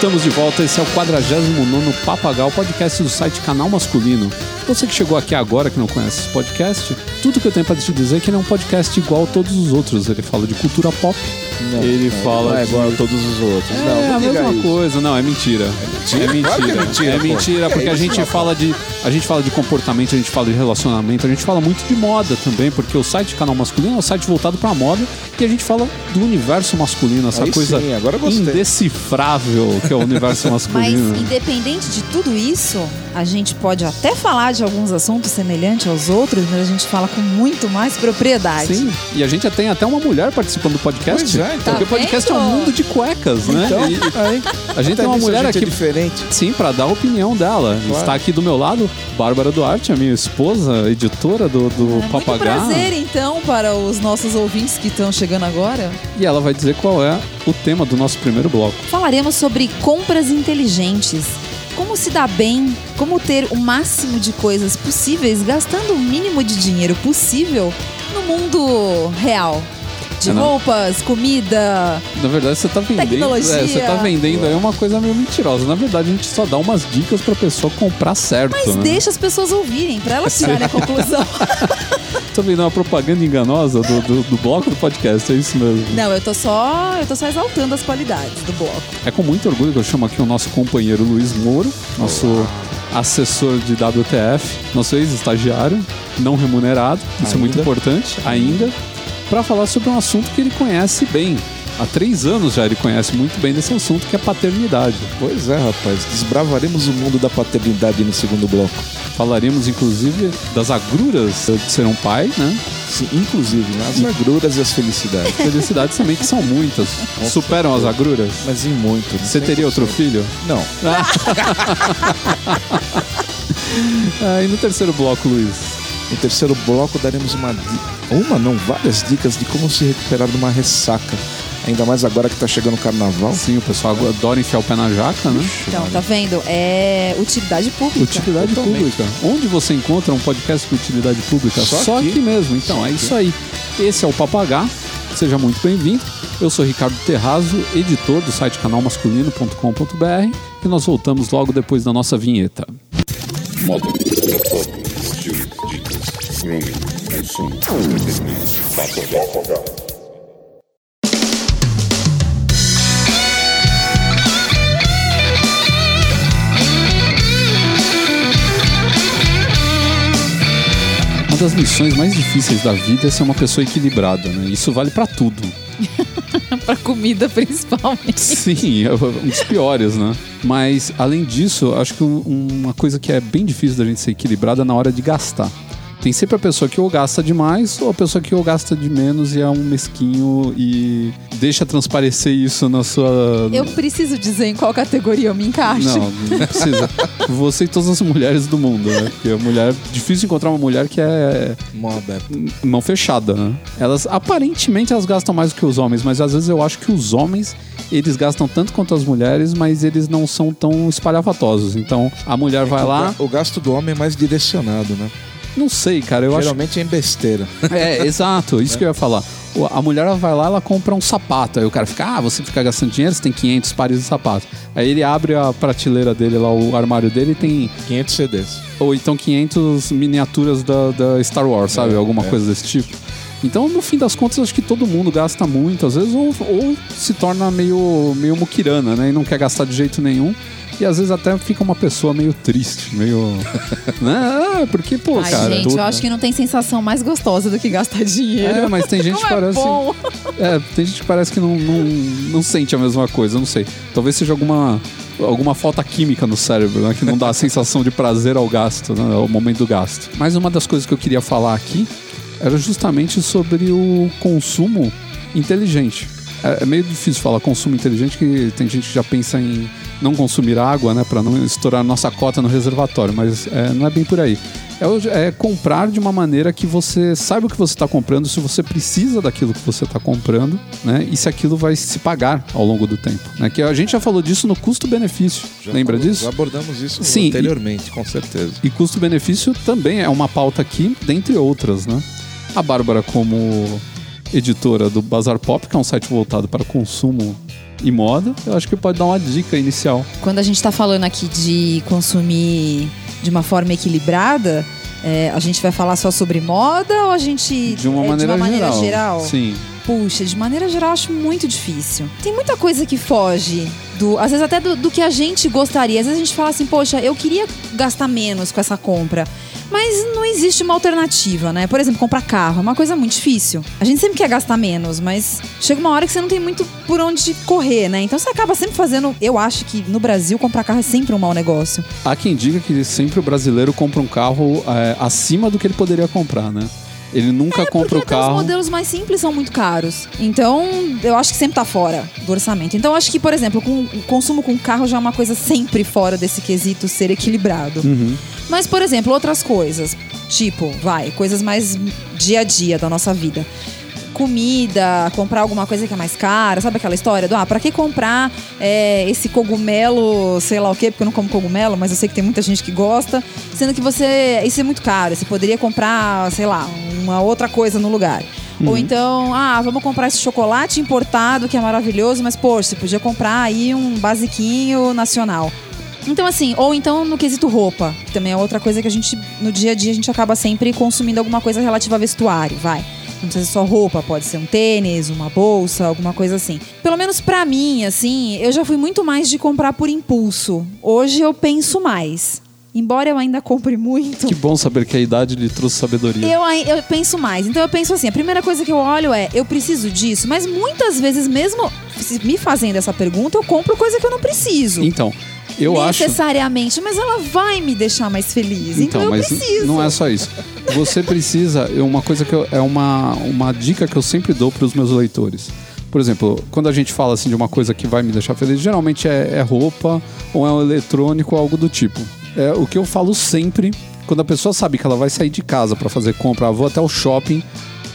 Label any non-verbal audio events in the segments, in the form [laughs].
Estamos de volta, esse é o 49 Papagal, podcast do site Canal Masculino. Você que chegou aqui agora, que não conhece esse podcast, tudo que eu tenho pra te dizer é que ele é um podcast igual a todos os outros. Ele fala de cultura pop, Não, ele não, fala não é de... igual a todos os outros. É, não, não a mesma isso. coisa, não, é mentira. É mentira. Claro é mentira, É mentira, Que porque é a gente fala de. A gente fala de comportamento, a gente fala de relacionamento, a gente fala muito de moda também, porque o site Canal Masculino é um site voltado pra moda e a gente fala do universo masculino, essa Aí coisa sim, agora indecifrável que é o universo [laughs] Mas, masculino. independente de tudo isso, a gente pode até falar de alguns assuntos semelhantes aos outros, mas a gente fala com muito mais propriedade. Sim, e a gente tem até uma mulher participando do podcast. Pois é, então. Porque o Tá podcast é um mundo de cuecas, né? Então, E- aí, a gente tem uma mulher gente aqui é diferente. Sim, para dar a opinião dela. Claro. Está aqui do meu lado, Bárbara Duarte, a minha esposa, editora do, do É muito Papagaio. prazer, então, para os nossos ouvintes que estão chegando agora. E ela vai dizer qual é o tema do nosso primeiro bloco. Falaremos sobre compras inteligentes. Como se dar bem, como ter o máximo de coisas possíveis gastando o mínimo de dinheiro possível no mundo real. De É, não. roupas, comida. Na verdade, você tá vendendo. Tecnologia. é, você tá vendendo aí uma coisa meio mentirosa. Na verdade, a gente só dá umas dicas pra pessoa comprar certo. Mas né? deixa as pessoas ouvirem, para elas [laughs] tirarem a conclusão. [laughs] Tô vendo uma propaganda enganosa do, do, do bloco do podcast, é isso mesmo. Não, eu tô só. Eu tô só exaltando as qualidades do bloco. É com muito orgulho que eu chamo aqui o nosso companheiro Luiz Moro, nosso assessor de WTF, nosso ex-estagiário, não remunerado, isso é muito Ainda. importante, ainda, para falar sobre um assunto que ele conhece bem. Há três anos já ele conhece muito bem desse assunto, que é paternidade. Pois é, rapaz. Desbravaremos o mundo da paternidade no segundo bloco. Falaremos, inclusive, das agruras de ser um pai, né? Sim, inclusive, né? as agruras e as felicidades. Felicidades também, que são muitas. Superam as agruras? Mas em muito. Você teria outro 100%. filho? Não. Ah, [laughs] e no terceiro bloco, Luiz? No terceiro bloco daremos uma uma, não, várias dicas de como se recuperar de uma ressaca. Ainda mais agora que tá chegando o carnaval. Sim, o pessoal adora enfiar o pé na jaca, né? Então, tá vendo? É utilidade pública. Utilidade Totalmente. pública. Onde você encontra um podcast de utilidade pública? Só aqui. aqui. mesmo. Então, Só é aqui. isso aí. Esse é o Papagá. Seja muito bem-vindo. Eu sou Ricardo Terrazo, editor do site canalmasculino.com.br e nós voltamos logo depois da nossa vinheta. Moda, estilo, dicas, Uma das missões mais difíceis da vida é ser uma pessoa equilibrada, né? Isso vale pra tudo. Pra comida, [laughs] principalmente. Sim, é um dos piores, né? Mas, além disso, acho que um- uma coisa que é bem difícil da gente ser equilibrada é na hora de gastar. Tem sempre a pessoa que ou gasta demais ou a pessoa que ou gasta de menos e é um mesquinho e deixa transparecer isso na sua. Eu preciso dizer em qual categoria eu me encaixo. Não, não precisa. [laughs] Você e todas as mulheres do mundo, né? Porque a mulher. Difícil encontrar uma mulher que é Moda. mão fechada, né? Elas aparentemente elas gastam mais do que os homens, mas às vezes eu acho que os homens eles gastam tanto quanto as mulheres, mas eles não são tão espalhafatosos. Então a mulher vai lá, O gasto do homem é mais direcionado, né? Não sei, cara, eu acho Geralmente é em besteira. [laughs] é, exato, isso que eu ia falar. A mulher ela vai lá, ela compra um sapato. Aí o cara fica, ah, você fica gastando dinheiro, você tem 500 pares de sapato. Aí ele abre a prateleira dele lá, o armário dele e tem 500 CDs. ou então 500 miniaturas da, da Star Wars, sabe? É, Alguma é. coisa desse tipo. Então, no fim das contas, acho que todo mundo gasta muito, às vezes, ou, ou se torna meio, meio muquirana, né? E não quer gastar de jeito nenhum. E às vezes até fica uma pessoa meio triste, meio. [laughs] né? Ah, porque, pô, Ai, cara. gente, tudo- eu acho que não tem sensação mais gostosa do que gastar dinheiro. É, mas tem [laughs] gente que é parece. bom. É, tem gente que parece que não, não, não sente a mesma coisa, eu não sei. Talvez seja alguma, alguma falta química no cérebro, né? Que não dá a sensação de prazer ao gasto, né? Ao momento do gasto. Mas uma das coisas que eu queria falar aqui era justamente sobre o consumo inteligente. É, é meio difícil falar consumo inteligente, que tem gente que já pensa em não consumir água, né? Para não estourar nossa cota no reservatório, mas é, não é bem por aí. É, é comprar de uma maneira que você saiba o que você está comprando, se você precisa daquilo que você está comprando, né? E se aquilo vai se pagar ao longo do tempo. Né? Que a gente já falou disso no custo-benefício. Lembra disso? Já abordamos isso Sim, e- anteriormente, com certeza. E custo-benefício também é uma pauta aqui, dentre outras, né? A Bárbara, como editora do Bazar Pop, que é um site voltado para consumo e moda, eu acho que pode dar uma dica inicial. Quando a gente tá falando aqui de consumir de uma forma equilibrada, é, a gente vai falar só sobre moda ou a gente. De uma é, maneira, de uma maneira geral. geral? Sim. Puxa, de maneira geral, acho muito difícil. Tem muita coisa que foge do. Às vezes até do, do que a gente gostaria. Às vezes a gente fala assim, poxa, eu queria gastar menos com essa compra. Mas não existe uma alternativa, né? Por exemplo, comprar carro é uma coisa muito difícil. A gente sempre quer gastar menos, mas chega uma hora que você não tem muito por onde correr, né? Então você acaba sempre fazendo. Eu acho que no Brasil comprar carro é sempre um mau negócio. Há quem diga que sempre o brasileiro compra um carro é, acima do que ele poderia comprar, né? Ele nunca compra o até os carro. modelos mais simples são muito caros. Então, eu acho que sempre tá fora do orçamento. Então, eu acho que, por exemplo, com, o consumo com carro já é uma coisa sempre fora desse quesito ser equilibrado. Uhum. Mas, por exemplo, outras coisas. Tipo, vai, coisas mais dia a dia da nossa vida. Comida, comprar alguma coisa que é mais cara, sabe aquela história do ah, pra que comprar é, esse cogumelo, sei lá o quê, porque eu não como cogumelo, mas eu sei que tem muita gente que gosta, sendo que você. Isso é muito caro. Você poderia comprar, sei lá, uma outra coisa no lugar. Ou então, ah, vamos comprar esse chocolate importado que é maravilhoso, mas, poxa, você podia comprar aí um basiquinho nacional. Então, assim, ou então no quesito roupa, que também é outra coisa que a gente, no dia a dia, a gente acaba sempre consumindo alguma coisa relativa a vestuário, vai. Não precisa ser só roupa, pode ser um tênis, uma bolsa, alguma coisa assim. Pelo menos pra mim, assim, eu já fui muito mais de comprar por impulso. Hoje eu penso mais. Embora eu ainda compre muito. Que bom saber que a idade lhe trouxe sabedoria. Eu, eu penso mais. Então eu penso assim, a primeira coisa que eu olho é, eu preciso disso, mas muitas vezes mesmo me fazendo essa pergunta, eu compro coisa que eu não preciso. Então, eu acho. necessariamente, mas ela vai me deixar mais feliz. Então, Então, eu mas preciso. não é só isso. Você precisa, uma coisa que eu- é uma, uma dica que eu sempre dou para os meus leitores. Por exemplo, quando a gente fala assim de uma coisa que vai me deixar feliz, geralmente é, é roupa ou é um eletrônico ou algo do tipo. É o que eu falo sempre quando a pessoa sabe que ela vai sair de casa para fazer compra, ah, vou até o shopping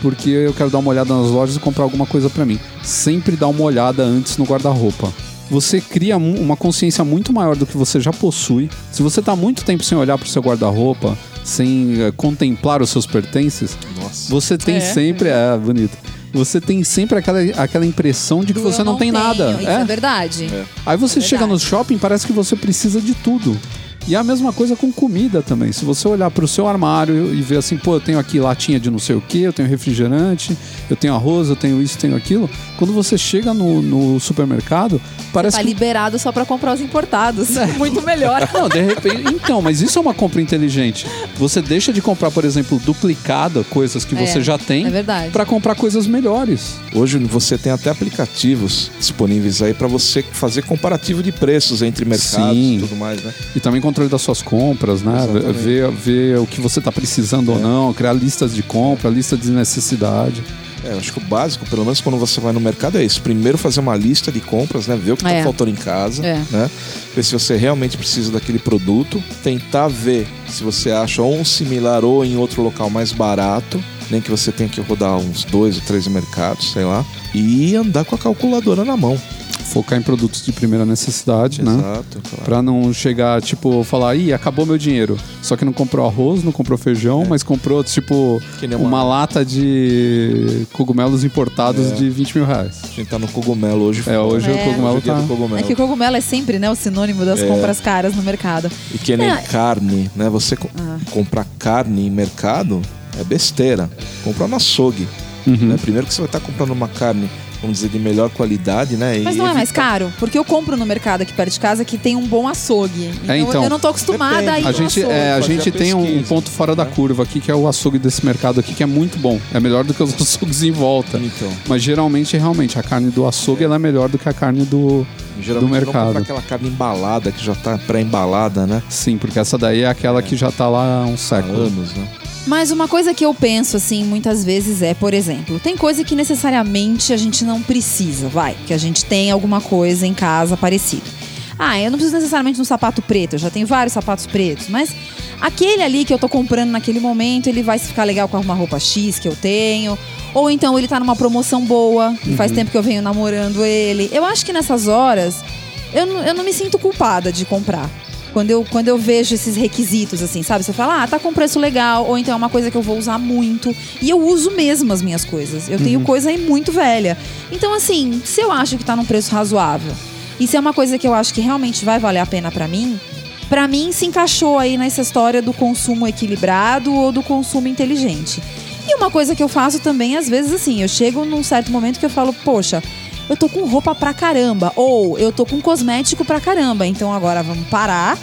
porque eu quero dar uma olhada nas lojas e comprar alguma coisa para mim. Sempre dá uma olhada antes no guarda-roupa. Você cria uma consciência muito maior do que você já possui. Se você tá muito tempo sem olhar pro seu guarda-roupa, sem eh, contemplar os seus pertences, Nossa. você tem É. sempre. É, bonito. Você tem sempre aquela, aquela impressão de que Do você eu não, tem tenho, nada. Isso É. é, verdade. Aí você É chega no verdade. shopping, parece que você precisa de tudo. E é a mesma coisa com comida também. Se você olhar pro seu armário e ver assim, pô, eu tenho aqui latinha de não sei o que, eu tenho refrigerante, eu tenho arroz, eu tenho isso, tenho aquilo. Quando você chega no, no supermercado, parece Tá que liberado só pra comprar os importados. É. [laughs] Muito melhor. [laughs] Não, de repente. Então, mas isso é uma compra inteligente. Você deixa de comprar, por exemplo, duplicada, coisas que você É, já tem, é verdade. pra comprar coisas melhores. Hoje você tem até aplicativos disponíveis aí para você fazer comparativo de preços entre mercados Sim. e tudo mais, né? E também controle das suas compras, né? Exatamente. Ver, ver o que você tá precisando ou não, criar listas de compra, lista de necessidade. É, eu acho que o básico, pelo menos quando você vai no mercado, é isso. Primeiro fazer uma lista de compras, né? Ver o que É. tá faltando em casa, É. né? Ver se você realmente precisa daquele produto. Tentar ver se você acha ou um similar ou em outro local mais barato. Nem que você tenha que rodar uns dois ou três mercados, sei lá. E andar com a calculadora na mão. Focar em produtos de primeira necessidade, né? Exato. claro. Pra não chegar, tipo, falar, ih, acabou meu dinheiro. Só que não comprou arroz, não comprou feijão, mas comprou, tipo, É. Uma... uma- lata de cogumelos importados É. de 20 mil reais. A gente tá no cogumelo hoje. É, hoje É. o cogumelo Hoje é tá... cogumelo. É que o cogumelo é sempre né, o sinônimo das É. compras caras no mercado. E que nem É. carne, né? Você co- Ah. comprar carne em mercado é besteira. Comprar no açougue. Uhum. Né? Primeiro que você vai estar comprando uma carne, vamos dizer, de melhor qualidade, né? Mas E não é mais caro, porque eu compro no mercado aqui perto de casa que tem um bom açougue. Então, então. eu não tô acostumada Depende. a ir A no gente, açougue. é, a fazer gente a tem um, um pesquisa, ponto fora da né? curva aqui, que é o açougue desse mercado aqui, que é muito bom. É melhor do que os [laughs] açougues em volta. Então, Mas geralmente, realmente, a carne do açougue ela é melhor do que a carne do. geralmente Do não mercado. comprar aquela carne embalada, que já tá pré-embalada, né? Sim, porque essa daí é aquela que já tá lá há um Há século. anos, né? Mas uma coisa que eu penso, assim, muitas vezes é, por exemplo, tem coisa que necessariamente a gente não precisa, vai, que a gente tem alguma coisa em casa parecida. Ah, eu não preciso necessariamente de um sapato preto, eu já tenho vários sapatos pretos, mas aquele ali que eu tô comprando naquele momento, ele vai ficar legal com uma roupa X que eu tenho, ou então ele tá numa promoção boa, e faz tempo que eu venho namorando ele. Eu acho que nessas horas eu, eu não me sinto culpada de comprar. Quando eu, quando eu vejo esses requisitos, assim, sabe? Você fala, ah, tá com preço legal, ou então é uma coisa que eu vou usar muito. E eu uso mesmo as minhas coisas. Eu tenho coisa aí muito velha. Então, assim, se eu acho que tá num preço razoável, e se é uma coisa que eu acho que realmente vai valer a pena pra mim, pra mim se encaixou aí nessa história do consumo equilibrado ou do consumo inteligente. E uma coisa que eu faço também, às vezes, assim, eu chego num certo momento que eu falo, poxa, eu tô com roupa pra caramba, ou eu tô com cosmético pra caramba, então agora vamos parar,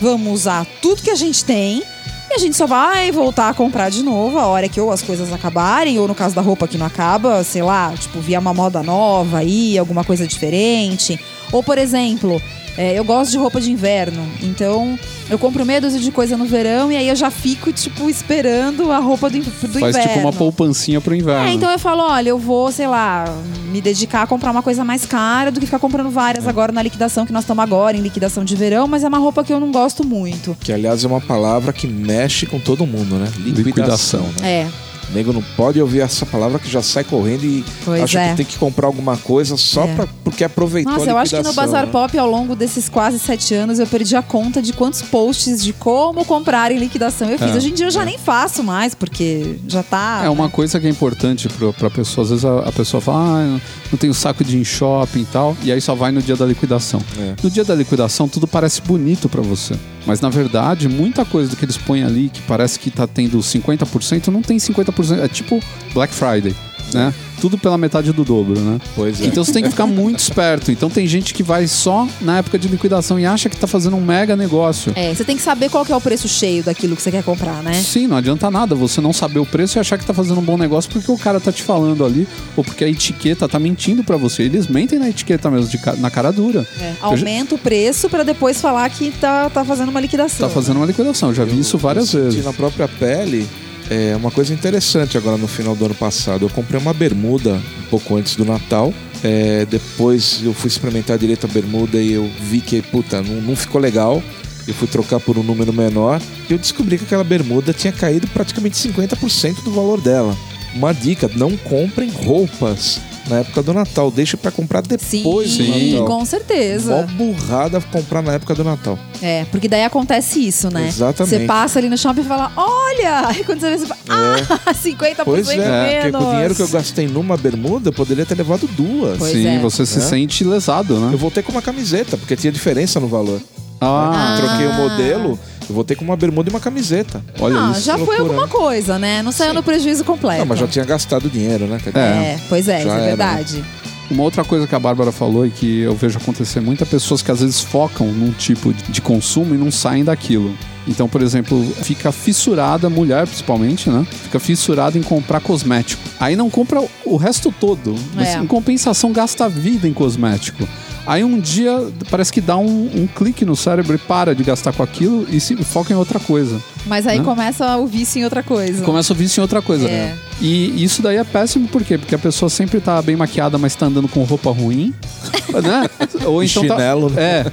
vamos usar tudo que a gente tem. E a gente só vai voltar a comprar de novo a hora que ou as coisas acabarem, ou no caso da roupa que não acaba, sei lá, tipo, via uma moda nova aí, alguma coisa diferente. Ou, por exemplo, é, eu gosto de roupa de inverno, então eu compro meia dúzia de coisa no verão e aí eu já fico, tipo, esperando a roupa do, do Faz inverno. tipo uma poupancinha pro inverno. É, então eu falo, olha, eu vou, sei lá, me dedicar a comprar uma coisa mais cara do que ficar comprando várias É. agora na liquidação que nós estamos agora, em liquidação de verão, mas é uma roupa que eu não gosto muito. Que, aliás, é uma palavra que mexe com todo mundo, né? Liquidação. Liquidação. né? É, O nego não pode ouvir essa palavra que já sai correndo e Pois acha é. que tem que comprar alguma coisa só É. pra, porque aproveitou Nossa, a eu acho que no Bazar né? Pop, ao longo desses quase sete anos, eu perdi a conta de quantos posts de como comprar em liquidação eu fiz. É. Hoje em dia eu já nem faço mais, porque já tá. É uma coisa que é importante pro, pra pessoa. Às vezes a, a pessoa fala, ah, eu não tenho saco de ir em shopping e tal. E aí só vai no dia da liquidação. É. No dia da liquidação, tudo parece bonito pra você. Mas na verdade, muita coisa do que eles põem ali, que parece que tá tendo 50%, não tem 50%. É tipo Black Friday, né? Tudo pela metade do dobro, né? Pois é. Então você tem que ficar muito esperto. Então tem gente que vai só na época de liquidação e acha que tá fazendo um mega negócio. É, você tem que saber qual que é o preço cheio daquilo que você quer comprar, né? Sim, não adianta nada você não saber o preço e achar que tá fazendo um bom negócio porque o cara tá te falando ali, ou porque a etiqueta tá mentindo pra você. Eles mentem na etiqueta mesmo, de na cara dura. É, Aumenta o preço pra depois falar que tá, tá fazendo uma liquidação. Tá fazendo uma liquidação. Já vi isso várias eu vezes. na própria pele é uma coisa interessante agora no final do ano passado. Eu comprei uma bermuda um pouco antes do Natal. É, depois eu fui experimentar direito a bermuda e eu vi que, puta, não, não ficou legal. Eu fui trocar por um número menor e eu descobri que aquela bermuda tinha caído praticamente 50% do valor dela. Uma dica: não comprem roupas na época do Natal. Deixe pra comprar Sim, depois do Sim. Natal. com Mó certeza. burrada comprar na época do Natal. É, porque daí acontece isso, né? Exatamente. Você passa ali no shopping e fala, olha! Aí [laughs] quando você vê, você fala, ah, [laughs] 50% Pois é, porque menos. com o dinheiro que eu gastei numa bermuda, eu poderia ter levado duas. Pois Sim, é. você se É. sente lesado, né? Eu voltei com uma camiseta, porque tinha diferença no valor. Ah, Ah. Troquei o modelo, eu voltei com uma bermuda e uma camiseta. olha Ah, isso. já foi loucura, alguma né? coisa, né? Não saiu no prejuízo completo. Não, mas já tinha gastado dinheiro, né? Dizer, É, pois é, isso Já é era, verdade. Uma outra coisa que a Bárbara falou e que eu vejo acontecer muitas pessoas que às vezes focam num tipo de consumo e não saem daquilo. Então, por exemplo, fica fissurada, mulher principalmente, né? Fica fissurada em comprar cosmético. Aí não compra o resto todo. Mas É. em compensação gasta a vida em cosmético. Aí um dia parece que dá um, um clique no cérebro e para de gastar com aquilo e se foca em outra coisa. Mas aí Né? começa o vício em outra coisa. Começa a vício em outra coisa. É. E isso daí é péssimo, por quê? Porque a pessoa sempre tá bem maquiada, mas tá andando com roupa ruim. [laughs] né? Ou então Chinelo, tá? É.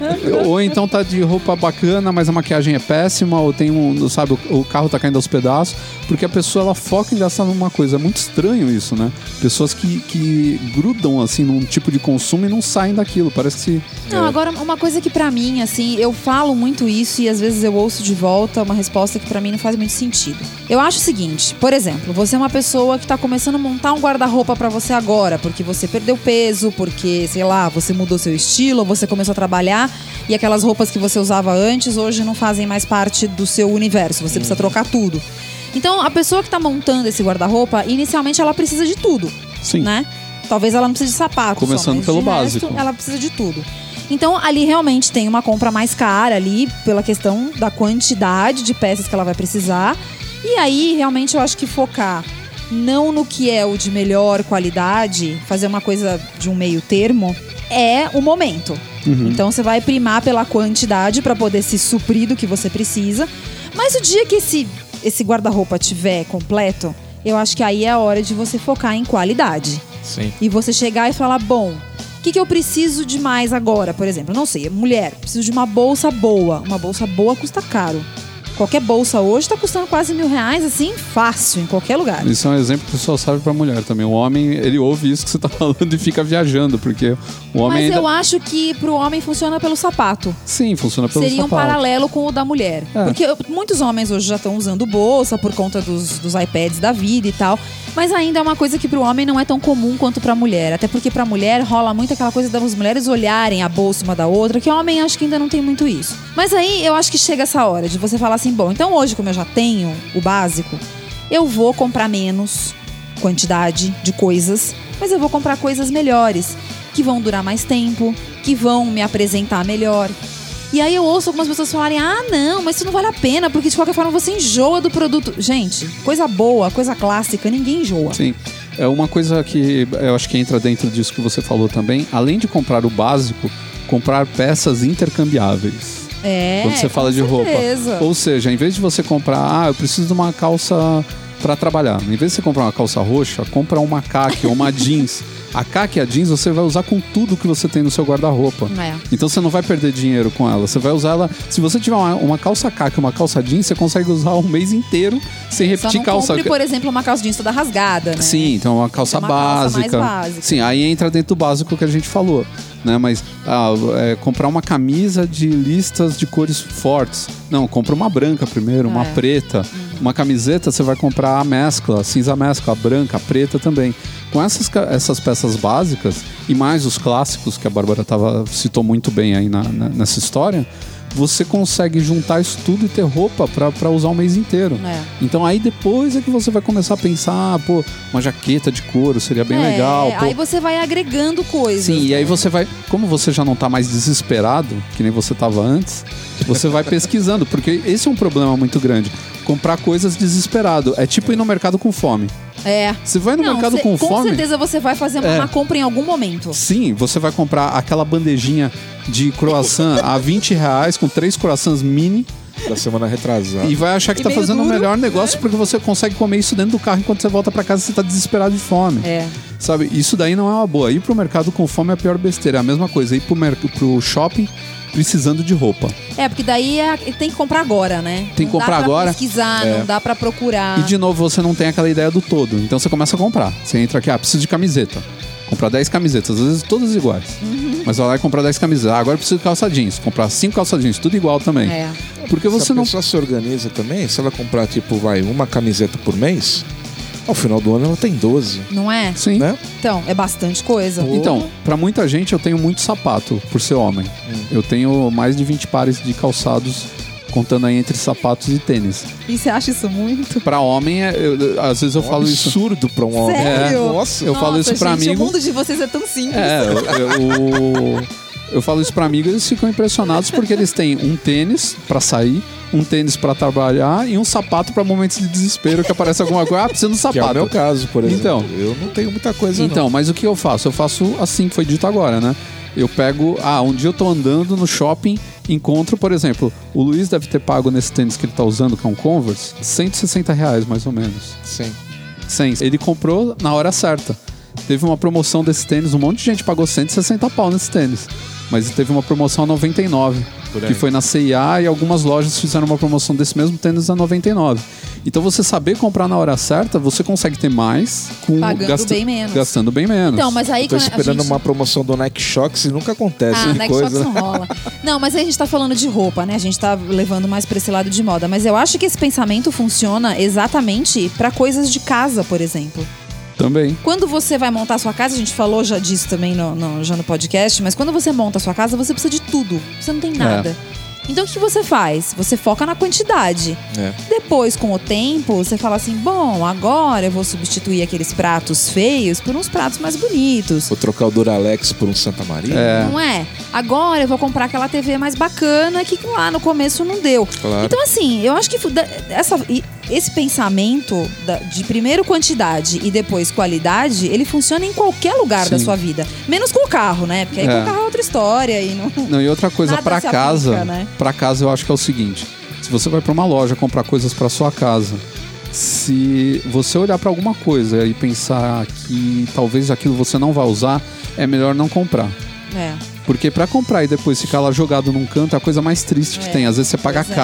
Ou então tá de roupa bacana, mas a maquiagem é péssima, ou tem um, sabe, o, carro tá caindo aos pedaços, porque a pessoa ela foca em gastar numa coisa. É muito estranho isso, né? Pessoas que, que grudam assim num tipo de consumo e não saem daquilo. Parece que. Não, agora uma coisa que pra mim, assim, eu falo muito isso e às vezes eu ouço de volta uma resposta que pra mim não faz muito sentido. Eu acho o seguinte, por exemplo, você é uma pessoa que tá começando a montar um guarda-roupa pra você agora, porque você perdeu peso, porque, sei lá, você mudou seu estilo, você começou a trabalhar e aquelas roupas que você usava antes hoje não fazem mais parte do seu universo, você precisa trocar tudo. Então, a pessoa que tá montando esse guarda-roupa, inicialmente ela precisa de tudo, Sim. né? Talvez ela não precise de sapato. só, Começando mas pelo resto, básico. ela precisa de tudo. Então, ali realmente tem uma compra mais cara ali, pela questão da quantidade de peças que ela vai precisar. E aí, realmente, eu acho que focar não no que é o de melhor qualidade, fazer uma coisa de um meio termo, é o momento. Então, você vai primar pela quantidade para poder se suprir do que você precisa. Mas o dia que esse, esse guarda-roupa tiver completo, eu acho que aí é a hora de você focar em qualidade. Sim. E você chegar e falar, bom, o que, que eu preciso de mais agora, por exemplo? Não sei, mulher, preciso de uma bolsa boa. Uma bolsa boa custa caro. Qualquer bolsa hoje tá custando quase mil reais, assim, fácil, em qualquer lugar. Isso é um exemplo que só serve pra mulher também. O homem, ele ouve isso que você tá [laughs] falando e fica viajando, porque o homem Mas ainda... eu acho que pro homem funciona pelo sapato. Sim, funciona pelo Seria um sapato. paralelo com o da mulher. É. Porque eu- muitos homens hoje já estão usando bolsa por conta dos, dos iPads da vida e tal. Mas ainda é uma coisa que pro homem não é tão comum quanto pra mulher. Até porque pra mulher rola muito aquela coisa das mulheres olharem a bolsa uma da outra, que homem acho que ainda não tem muito isso. Mas aí eu acho que chega essa hora de você falar assim: bom, então hoje, como eu já tenho o básico, eu vou comprar menos quantidade de coisas, mas eu vou comprar coisas melhores, que vão durar mais tempo, que vão me apresentar melhor. E aí eu ouço algumas pessoas falarem: ah, não, mas isso não vale a pena, porque de qualquer forma você enjoa do produto. Gente, coisa boa, coisa clássica, ninguém enjoa. Sim. É uma coisa que eu acho que entra dentro disso que você falou também. Além de comprar o básico, comprar peças intercambiáveis. É. quando você fala de roupa. certeza. Ou seja, em vez de você comprar, ah, eu preciso de uma calça para trabalhar. Em vez de você comprar uma calça roxa, compra uma caque ou uma [laughs] jeans. A caque e a jeans você vai usar com tudo que você tem no seu guarda-roupa. É. Então você não vai perder dinheiro com ela. Você vai usar ela. Se você tiver uma, uma calça caque e uma calça jeans, você consegue usar um mês inteiro sem Só repetir não calça. compre, por exemplo, uma calça jeans toda rasgada, né? Sim, então uma calça Uma calça mais básica. básica. Sim, aí entra dentro do básico que a gente falou. Né? Mas ah, é, comprar uma camisa de listas de cores fortes. Não, compra uma branca primeiro, uma É. preta. Uma camiseta você vai comprar a mescla, a cinza mescla, a branca, a preta também. Com essas, essas peças básicas e mais os clássicos que a Bárbara tava, citou muito bem aí na- na- nessa história, você consegue juntar isso tudo e ter roupa para usar o mês inteiro. É. Então aí depois é que você vai começar a pensar, ah, pô, uma jaqueta de couro seria bem É, legal. Pô. Aí você vai agregando coisas. Sim, e aí né? você vai, como você já não tá mais desesperado, que nem você tava antes, você vai pesquisando, porque esse é um problema muito grande. Comprar coisas desesperado. É tipo ir no mercado com fome. É. Você vai no Não, mercado cê- com, com fome. certeza você vai fazer uma É. má compra em algum momento. Sim, você vai comprar aquela bandejinha de croissant a 20 reais com três croissants mini Da semana retrasada. e vai achar que E tá fazendo o duro, melhor negócio porque você consegue comer isso dentro do carro enquanto você volta pra casa e você tá desesperado de fome. É. Sabe, isso daí não é uma boa. Ir pro mercado com fome é a pior besteira. É a mesma coisa, ir pro, pro shopping precisando de roupa. É, porque daí é- tem que comprar agora, né? Tem que Não comprar dá pra agora. pesquisar, É. não dá pra procurar. E de novo, você não tem aquela ideia do todo. Então você começa a comprar. Você entra aqui, ah, preciso de camiseta. Comprar 10 camisetas, às vezes todas iguais. Uhum. Mas vai lá e comprar 10 camisetas. Ah, agora eu preciso de calça jeans. Comprar 5 calça jeans, tudo igual também. É. Porque se você a não. pessoa se organiza também, se ela comprar, tipo, vai, uma camiseta por mês, ao final do ano ela tem 12, Não é? Sim. né? Então, é bastante coisa. Então, pra muita gente eu tenho muito sapato por ser homem. Eu tenho mais de 20 pares de calçados contando aí entre sapatos e tênis. E você acha isso muito? Pra homem, é- eu- às vezes eu um falo isso. absurdo pra um homem. Sério? É. Nossa. Eu falo isso pra gente, amigo. O mundo de vocês é tão simples. É, eu, eu, eu falo isso pra amigos e eles ficam impressionados porque eles têm um tênis pra sair, um tênis pra trabalhar e um sapato pra momentos de desespero que aparece alguma coisa. Ah, precisa de um Que é o sapato. meu caso, por exemplo. Então. eu não tenho muita coisa Então, mas o que eu faço? Eu faço assim que foi dito agora, né? Eu pego. Ah, um dia eu tô andando no shopping, encontro, por exemplo, o Luiz deve ter pago nesse tênis que ele tá usando, que é um Converse, 160 reais mais ou menos. não. Sim. 100. Ele comprou na hora certa. Teve uma promoção desse tênis, um monte de gente pagou 160 pau nesse tênis. Mas teve uma promoção a 99, Por aí. que foi na CIA e algumas lojas fizeram uma promoção desse mesmo tênis a 99. Então você saber comprar na hora certa, você consegue ter mais com Pagando bem menos. Gastando bem menos. Então, mas aí Tô esperando gente... uma promoção do Nike Shox e nunca acontece. Ah, Nike coisa. Shox não rola. Não, mas aí a gente tá falando de roupa, né? A gente tá levando mais pra esse lado de moda. Mas eu acho que esse pensamento funciona exatamente pra coisas de casa, por exemplo. Também. Quando você vai montar a sua casa, a gente falou já disso também no, no- já no podcast, mas quando você monta a sua casa, você precisa de tudo. Você não tem nada. Então o que você faz? Você foca na quantidade. É. Depois, com o tempo, você fala assim: bom, agora eu vou substituir aqueles pratos feios por uns pratos mais bonitos. Vou trocar o Duralex por um Santa Maria. É. Não é? Agora eu vou comprar aquela TV mais bacana que lá no começo não deu. Claro. Então, assim, eu acho que essa, esse pensamento da- de primeiro quantidade e depois qualidade, ele funciona em qualquer lugar da Sim. sua vida. Menos com o carro, né? Porque aí É. com o carro é outra história e não. Não, e outra coisa, se casa, aplica, né? pra casa eu acho que é o seguinte: se você vai pra uma loja comprar coisas pra sua casa, se você olhar pra alguma coisa e pensar que talvez aquilo você não vai usar, é melhor não comprar. É. Porque pra comprar e depois ficar lá jogado num canto é a coisa mais triste que É, tem. Às vezes você paga pois é.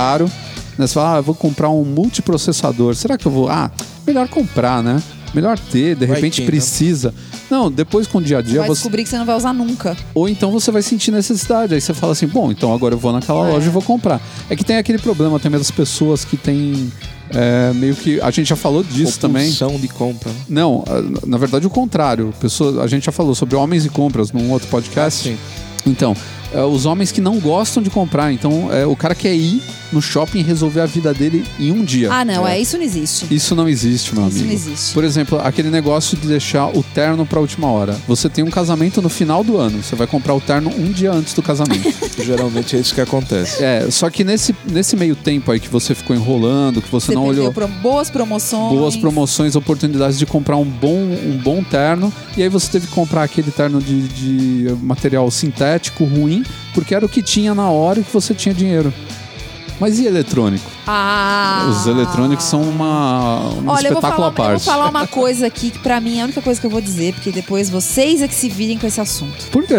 Né? Você fala, ah, eu vou comprar um multiprocessador. Será que eu vou. Ah, melhor comprar, né? Melhor ter, de Vai repente que, né? precisa. Não, depois com o dia a dia vai você. descobrir que você não vai usar nunca. Ou então você vai sentir necessidade. Aí você fala assim, bom, então agora eu vou naquela É. loja e vou comprar. É que tem aquele problema também das pessoas que têm. é, meio que. A gente já falou disso também. De compra. né? Não, na verdade o contrário. Pessoa, a gente já falou sobre homens e compras num outro podcast. Sim. Então, é, os homens que não gostam de comprar. Então, é, o cara quer ir no shopping e resolver a vida dele em um dia. Ah, não, é, É. isso não existe. Isso não existe, meu Isso amigo. não existe. Por exemplo, aquele negócio de deixar o terno pra última hora. Você tem um casamento no final do ano. Você vai comprar o terno um dia antes do casamento. [laughs] Geralmente é isso que acontece. é, só que nesse, nesse meio tempo aí que você ficou enrolando, que você, Você não olhou pro- boas promoções. boas promoções, oportunidades de comprar um bom, um bom terno. E aí você teve que comprar aquele terno de, de material sintético ruim, porque era o que tinha na hora e que você tinha dinheiro. Mas e eletrônico? Ah! Os eletrônicos são uma, um Olha, espetáculo falar, à eu vou parte. falar [laughs] uma coisa aqui que pra mim é a única coisa que eu vou dizer, porque depois vocês é que se virem com esse assunto. Por quê?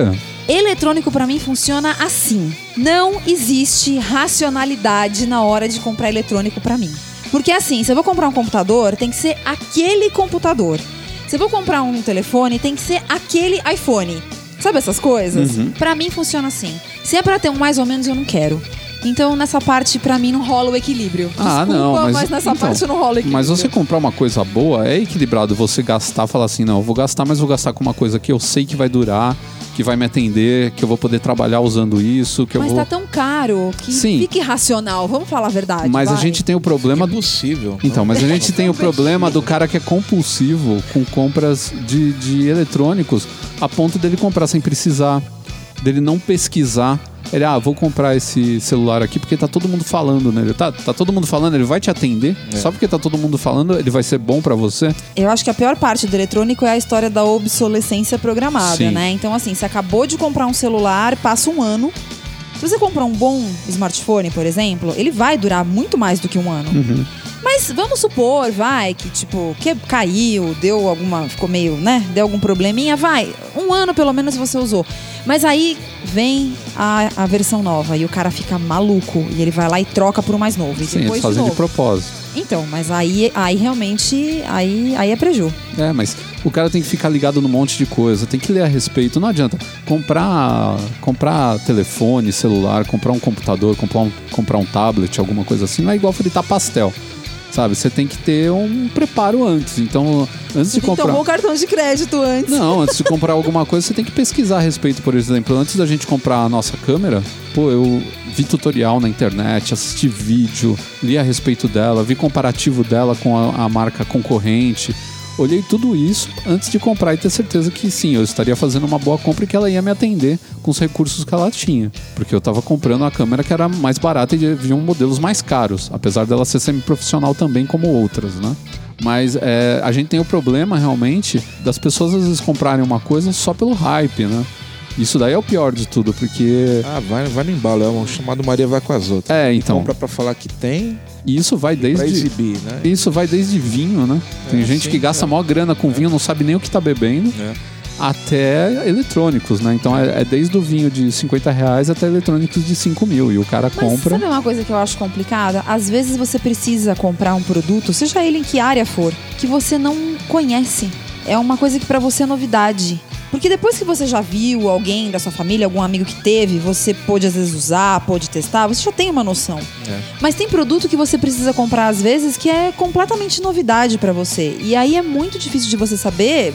Eletrônico pra mim funciona assim. Não existe racionalidade na hora de comprar eletrônico pra mim. Porque assim, se eu vou comprar um computador, tem que ser aquele computador. Se eu vou comprar um telefone, tem que ser aquele iPhone. Sabe essas coisas? Uhum. Pra mim funciona assim. Se é pra ter um mais ou menos, eu não quero. Então, nessa parte, pra mim, não rola o equilíbrio. Ah, Desculpa, não, mas- nessa então, parte não rola o equilíbrio. Mas você comprar uma coisa boa é equilibrado. Você gastar, falar assim, não, eu vou gastar, mas vou gastar com uma coisa que eu sei que vai durar, que vai me atender, que eu vou poder trabalhar usando isso, que eu Mas vou. tá tão caro que Sim. fique racional. Vamos falar a verdade. Mas a vai. gente tem o problema do. Impossível. Então, mas a gente tem o problema do cara que é compulsivo com compras de, de eletrônicos a ponto dele comprar sem precisar, dele não pesquisar. Ele, ah, vou comprar esse celular aqui porque tá todo mundo falando nele. Tá, tá todo mundo falando, ele vai te atender. É. Só porque tá todo mundo falando, ele vai ser bom pra você. Eu acho que a pior parte do eletrônico é a história da obsolescência programada, Sim. né? Então, assim, você acabou de comprar um celular, passa um ano. Se você comprar um bom smartphone, por exemplo, ele vai durar muito mais do que um ano. Uhum. Mas vamos supor, vai, que tipo, que caiu, deu alguma. ficou meio, né? Deu algum probleminha, vai. Um ano pelo menos você usou. Mas aí vem a, a versão nova e o cara fica maluco. E ele vai lá e troca por um mais novo. E Sim, depois de fazem de novo. propósito. Então, mas aí, aí realmente. Aí, aí é preju. É, mas o cara tem que ficar ligado num monte de coisa, tem que ler a respeito. Não adianta comprar, comprar telefone, celular, comprar um computador, comprar um, comprar um tablet, alguma coisa assim. Não é igual fritar pastel. Sabe, você tem que ter um preparo antes. Então, antes de comprar. Tomou o cartão de crédito antes. Não, antes de comprar [laughs] alguma coisa, você tem que pesquisar a respeito, por exemplo. Antes da gente comprar a nossa câmera, pô, eu vi tutorial na internet, assisti vídeo, li a respeito dela, vi comparativo dela com a, a marca concorrente. Olhei tudo isso antes de comprar e ter certeza que sim, eu estaria fazendo uma boa compra e que ela ia me atender com os recursos que ela tinha. Porque eu estava comprando a câmera que era mais barata e vinham modelos mais caros, apesar dela ser semi-profissional também como outras, né? Mas é, a gente tem o problema realmente das pessoas às vezes comprarem uma coisa só pelo hype, né? Isso daí é o pior de tudo, porque. Ah, vai, vai no embalo. É um chamado Maria vai com as outras. É, então. Compra pra falar que tem E isso vai pra desde. exibir, né? Isso vai desde vinho, né? Tem É, gente sim, que gasta é. maior grana com vinho, não sabe nem o que tá bebendo, É. até eletrônicos, né? Então é, é desde o vinho de 50 reais até eletrônicos de 5 mil. E o cara Mas compra. sabe uma coisa que eu acho complicada? Às vezes você precisa comprar um produto, seja ele em que área for, que você não conhece. É uma coisa que pra você é novidade. Porque depois que você já viu alguém da sua família, algum amigo que teve, você pôde às vezes usar, pôde testar, você já tem uma noção. É. Mas tem produto que você precisa comprar às vezes que é completamente novidade pra você. E aí é muito difícil de você saber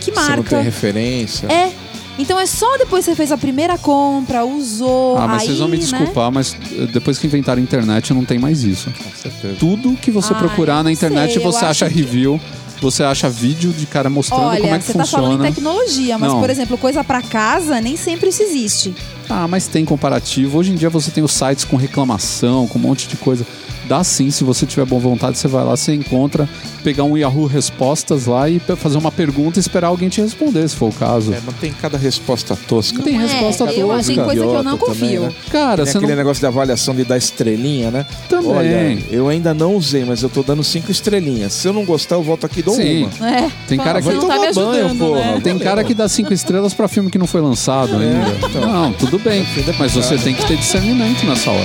que Você não tem marca. referência. É. Então é só depois que você fez a primeira compra, usou. Ah, mas aí, vocês vão me né? desculpar, mas eh, depois que inventaram a internet não tem mais isso. Com certeza. Tudo que você Ai, procurar na internet sei, você acha que- review, você acha vídeo de cara mostrando Olha, como é que você tá falando funciona. em tecnologia, mas, Não. por exemplo, coisa pra casa, nem sempre isso existe. Ah, mas tem comparativo. Hoje em dia você tem os sites com reclamação, com um monte de coisa. Dá sim, se você tiver boa vontade, você vai lá, você encontra, pegar um Yahoo Respostas lá e fazer uma pergunta e esperar alguém te responder, se for o caso. É, mas tem cada resposta tosca. Tem Não resposta é, eu, tosca. Tem coisa que eu não Idiota também, confio. né? Cara, Tem você aquele não. negócio de avaliação de dar estrelinha, né? Também. Olha, eu ainda não usei, mas eu tô dando cinco estrelinhas. Se eu não gostar, eu volto aqui e dou Sim. uma. É, Tem cara você que- não tá me banho, ajudando, porra. né? Tem cara que dá cinco estrelas pra filme que não foi lançado ainda. então. Não, tudo tudo bem. Mas você tem que ter discernimento nessa hora.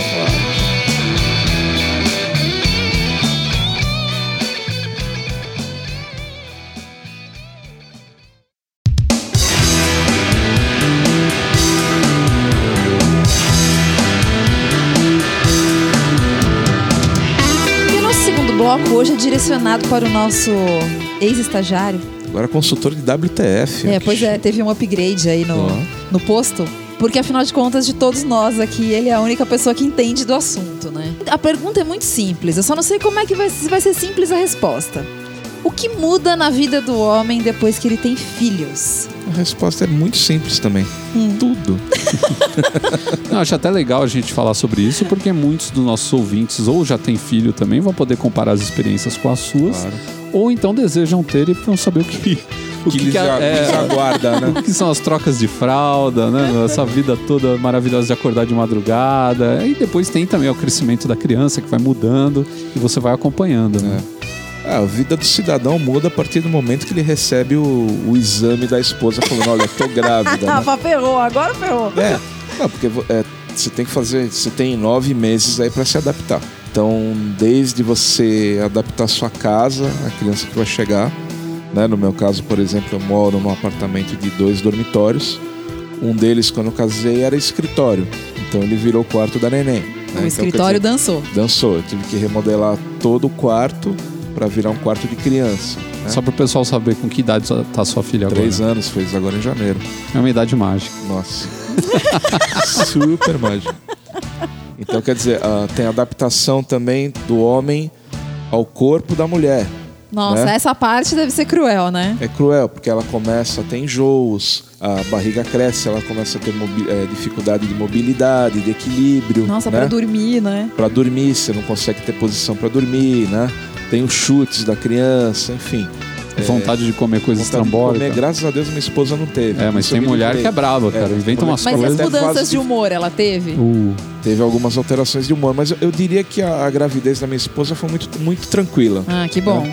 E o nosso segundo bloco hoje é direcionado para o nosso ex-estagiário. Agora é consultor de WTF. É, pois é, teve um upgrade aí no, no posto. Porque afinal de contas, de todos nós aqui, ele é a única pessoa que entende do assunto, né? A pergunta é muito simples, eu só não sei como é que vai, se vai ser simples a resposta. O que muda na vida do homem depois que ele tem filhos? A resposta é muito simples também. Hum. Tudo. [laughs] Eu acho até legal a gente falar sobre isso, porque muitos dos nossos ouvintes ou já têm filho também, vão poder comparar as experiências com as suas, Claro. ou então desejam ter e vão saber o que, o Que, que, que é- a- é- aguarda, né? [laughs] o que são as trocas de fralda, né? [laughs] Essa vida toda maravilhosa de acordar de madrugada. E depois tem também o crescimento da criança que vai mudando e você vai acompanhando, né? Ah, a vida do cidadão muda a partir do momento que ele recebe o, o exame da esposa falando, olha, tô grávida. [laughs] né? Ah, ferrou, agora ferrou. É, não, porque é, você tem que fazer, você tem nove meses aí para se adaptar. Então, desde você adaptar a sua casa, a criança que vai chegar, né? No meu caso, por exemplo, eu moro num apartamento de dois dormitórios. Um deles, quando eu casei, era escritório. Então ele virou o quarto da neném. né? O Então, escritório dizer, dançou. dançou. Eu tive que remodelar todo o quarto para virar um quarto de criança. Né? Só para o pessoal saber com que idade tá sua filha agora. Três anos, fez agora em janeiro. É uma idade mágica. Nossa. [laughs] Super mágico. Então, quer dizer, ah, tem adaptação também do homem ao corpo da mulher. Nossa, Né? essa parte deve ser cruel, né? É cruel, porque ela começa a ter enjoos, a barriga cresce, ela começa a ter eh, dificuldade de mobilidade, de equilíbrio. Nossa, né? pra dormir, né? Pra dormir, você não consegue ter posição pra dormir, né? Tem os chutes da criança, enfim. Vontade de comer coisas Vontade de estrambólicas. comer, graças a Deus, minha esposa não teve. É, mas tem mulher que é brava, cara. É, Inventa umas Mas e as coisas. até mudanças fase de humor ela teve? Uh, Teve algumas alterações de humor, mas eu, eu diria que a, a gravidez da minha esposa foi muito, muito tranquila. Ah, que bom.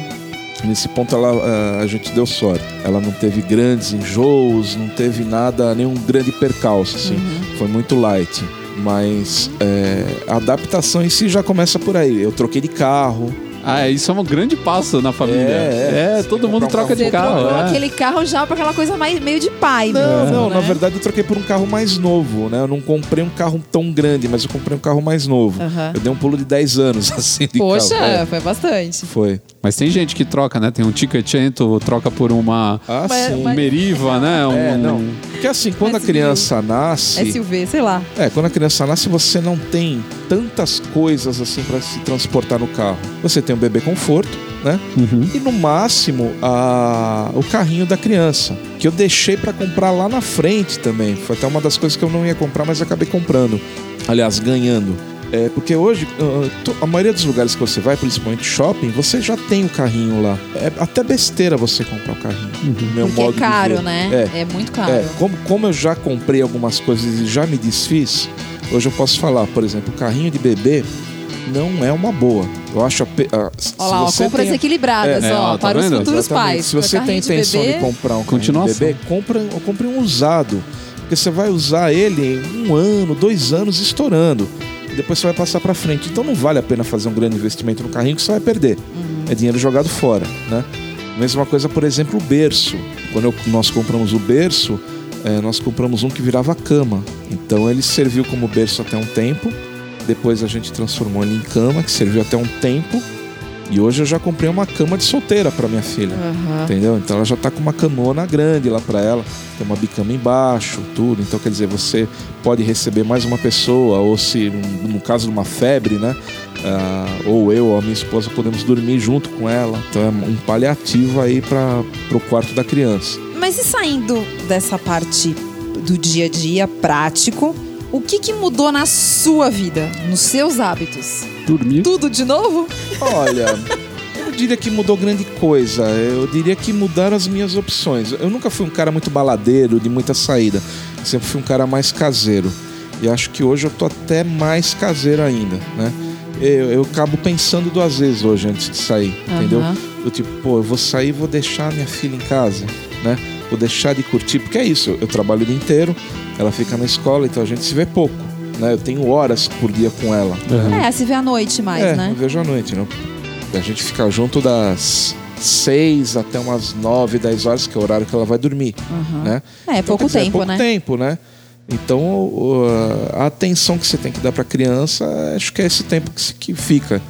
Nesse ponto ela, a gente deu sorte. Ela não teve grandes enjoos, não teve nada, nenhum grande percalço, assim. Uhum. Foi muito light. Mas é, a adaptação em si já começa por aí. Eu troquei de carro. Ah, isso é um grande passo na família. É, é. todo Você mundo comprar um troca de carro carro. Trocou é. aquele carro já pra aquela coisa mais, meio de pai Não, mesmo, não, né? na verdade eu troquei por um carro mais novo, né? Eu não comprei um carro tão grande, mas eu comprei um carro mais novo. Aham. Eu dei um pulo de 10 anos, [laughs] assim, de Poxa, carro. É, foi bastante. foi. Mas tem gente que troca, né? Tem um Ticketento, troca por uma Ah, sim. mas- Meriva, né? Um, É, não. Porque assim, quando a criança nasce. SUV, sei lá. É, quando a criança nasce, você não tem tantas coisas assim para se transportar no carro. Você tem um bebê conforto, né? Uhum. E no máximo a... o carrinho da criança, que eu deixei para comprar lá na frente também. Foi até uma das coisas que eu não ia comprar, mas acabei comprando. Aliás, ganhando. É, porque hoje, ah, a maioria dos lugares que você vai, principalmente shopping, você já tem o carrinho lá. É até besteira você comprar o carrinho. no meu Porque é modo de caro, né? É, É, muito caro. é, como, como eu já comprei algumas coisas e já me desfiz, hoje eu posso falar, por exemplo, o carrinho de bebê não é uma boa. Eu acho a, a- Olha lá, ó, compras tem- equilibradas, É, ó, ó, tá para os futuros Exatamente. pais. Se você tem de intenção de, bebê, comprar um carrinho de bebê, compra, compre um usado. Porque você vai usar ele em um ano, dois anos estourando. Depois você vai passar pra frente. Então não vale a pena fazer um grande investimento no carrinho que você vai perder. Uhum. É dinheiro jogado fora, né? Mesma coisa, por exemplo, o berço. Quando eu- nós compramos o berço, eh, nós compramos um que virava cama. Então ele serviu como berço até um tempo. Depois a gente transformou ele em cama, que serviu até um tempo. E hoje eu já comprei uma cama de solteira para minha filha. Aham. Entendeu? Então ela já tá com uma camona grande lá para ela, tem uma bicama embaixo, tudo. Então quer dizer, você pode receber mais uma pessoa, ou se no caso de uma febre, né? ah, ou eu ou a minha esposa podemos dormir junto com ela. Então é um paliativo aí para o quarto da criança. Mas e saindo dessa parte do dia a dia prático, o que, que mudou na sua vida, nos seus hábitos? Dormir. Tudo de novo? Olha, eu diria que mudou grande coisa. Eu diria que mudaram as minhas opções. Eu nunca fui um cara muito baladeiro, de muita saída. Sempre fui um cara mais caseiro. E acho que hoje eu tô até mais caseiro ainda, né? Eu, eu acabo pensando duas vezes hoje antes de sair, entendeu? Aham. Eu tipo, pô, eu vou sair, vou deixar minha filha em casa, né? Vou deixar de curtir, porque é isso, eu, trabalho o dia inteiro, ela fica na escola, então a gente se vê pouco, né? Eu tenho horas por dia com ela. Uhum. É, se vê à noite mais, é, né? eu vejo à noite, né? A gente fica junto das seis até umas nove, dez horas, que é o horário que ela vai dormir, Aham. né? É, Então, pouco quer dizer, tempo, pouco né? tempo, né? Então, a atenção que você tem que dar para a criança, acho que é esse tempo que fica.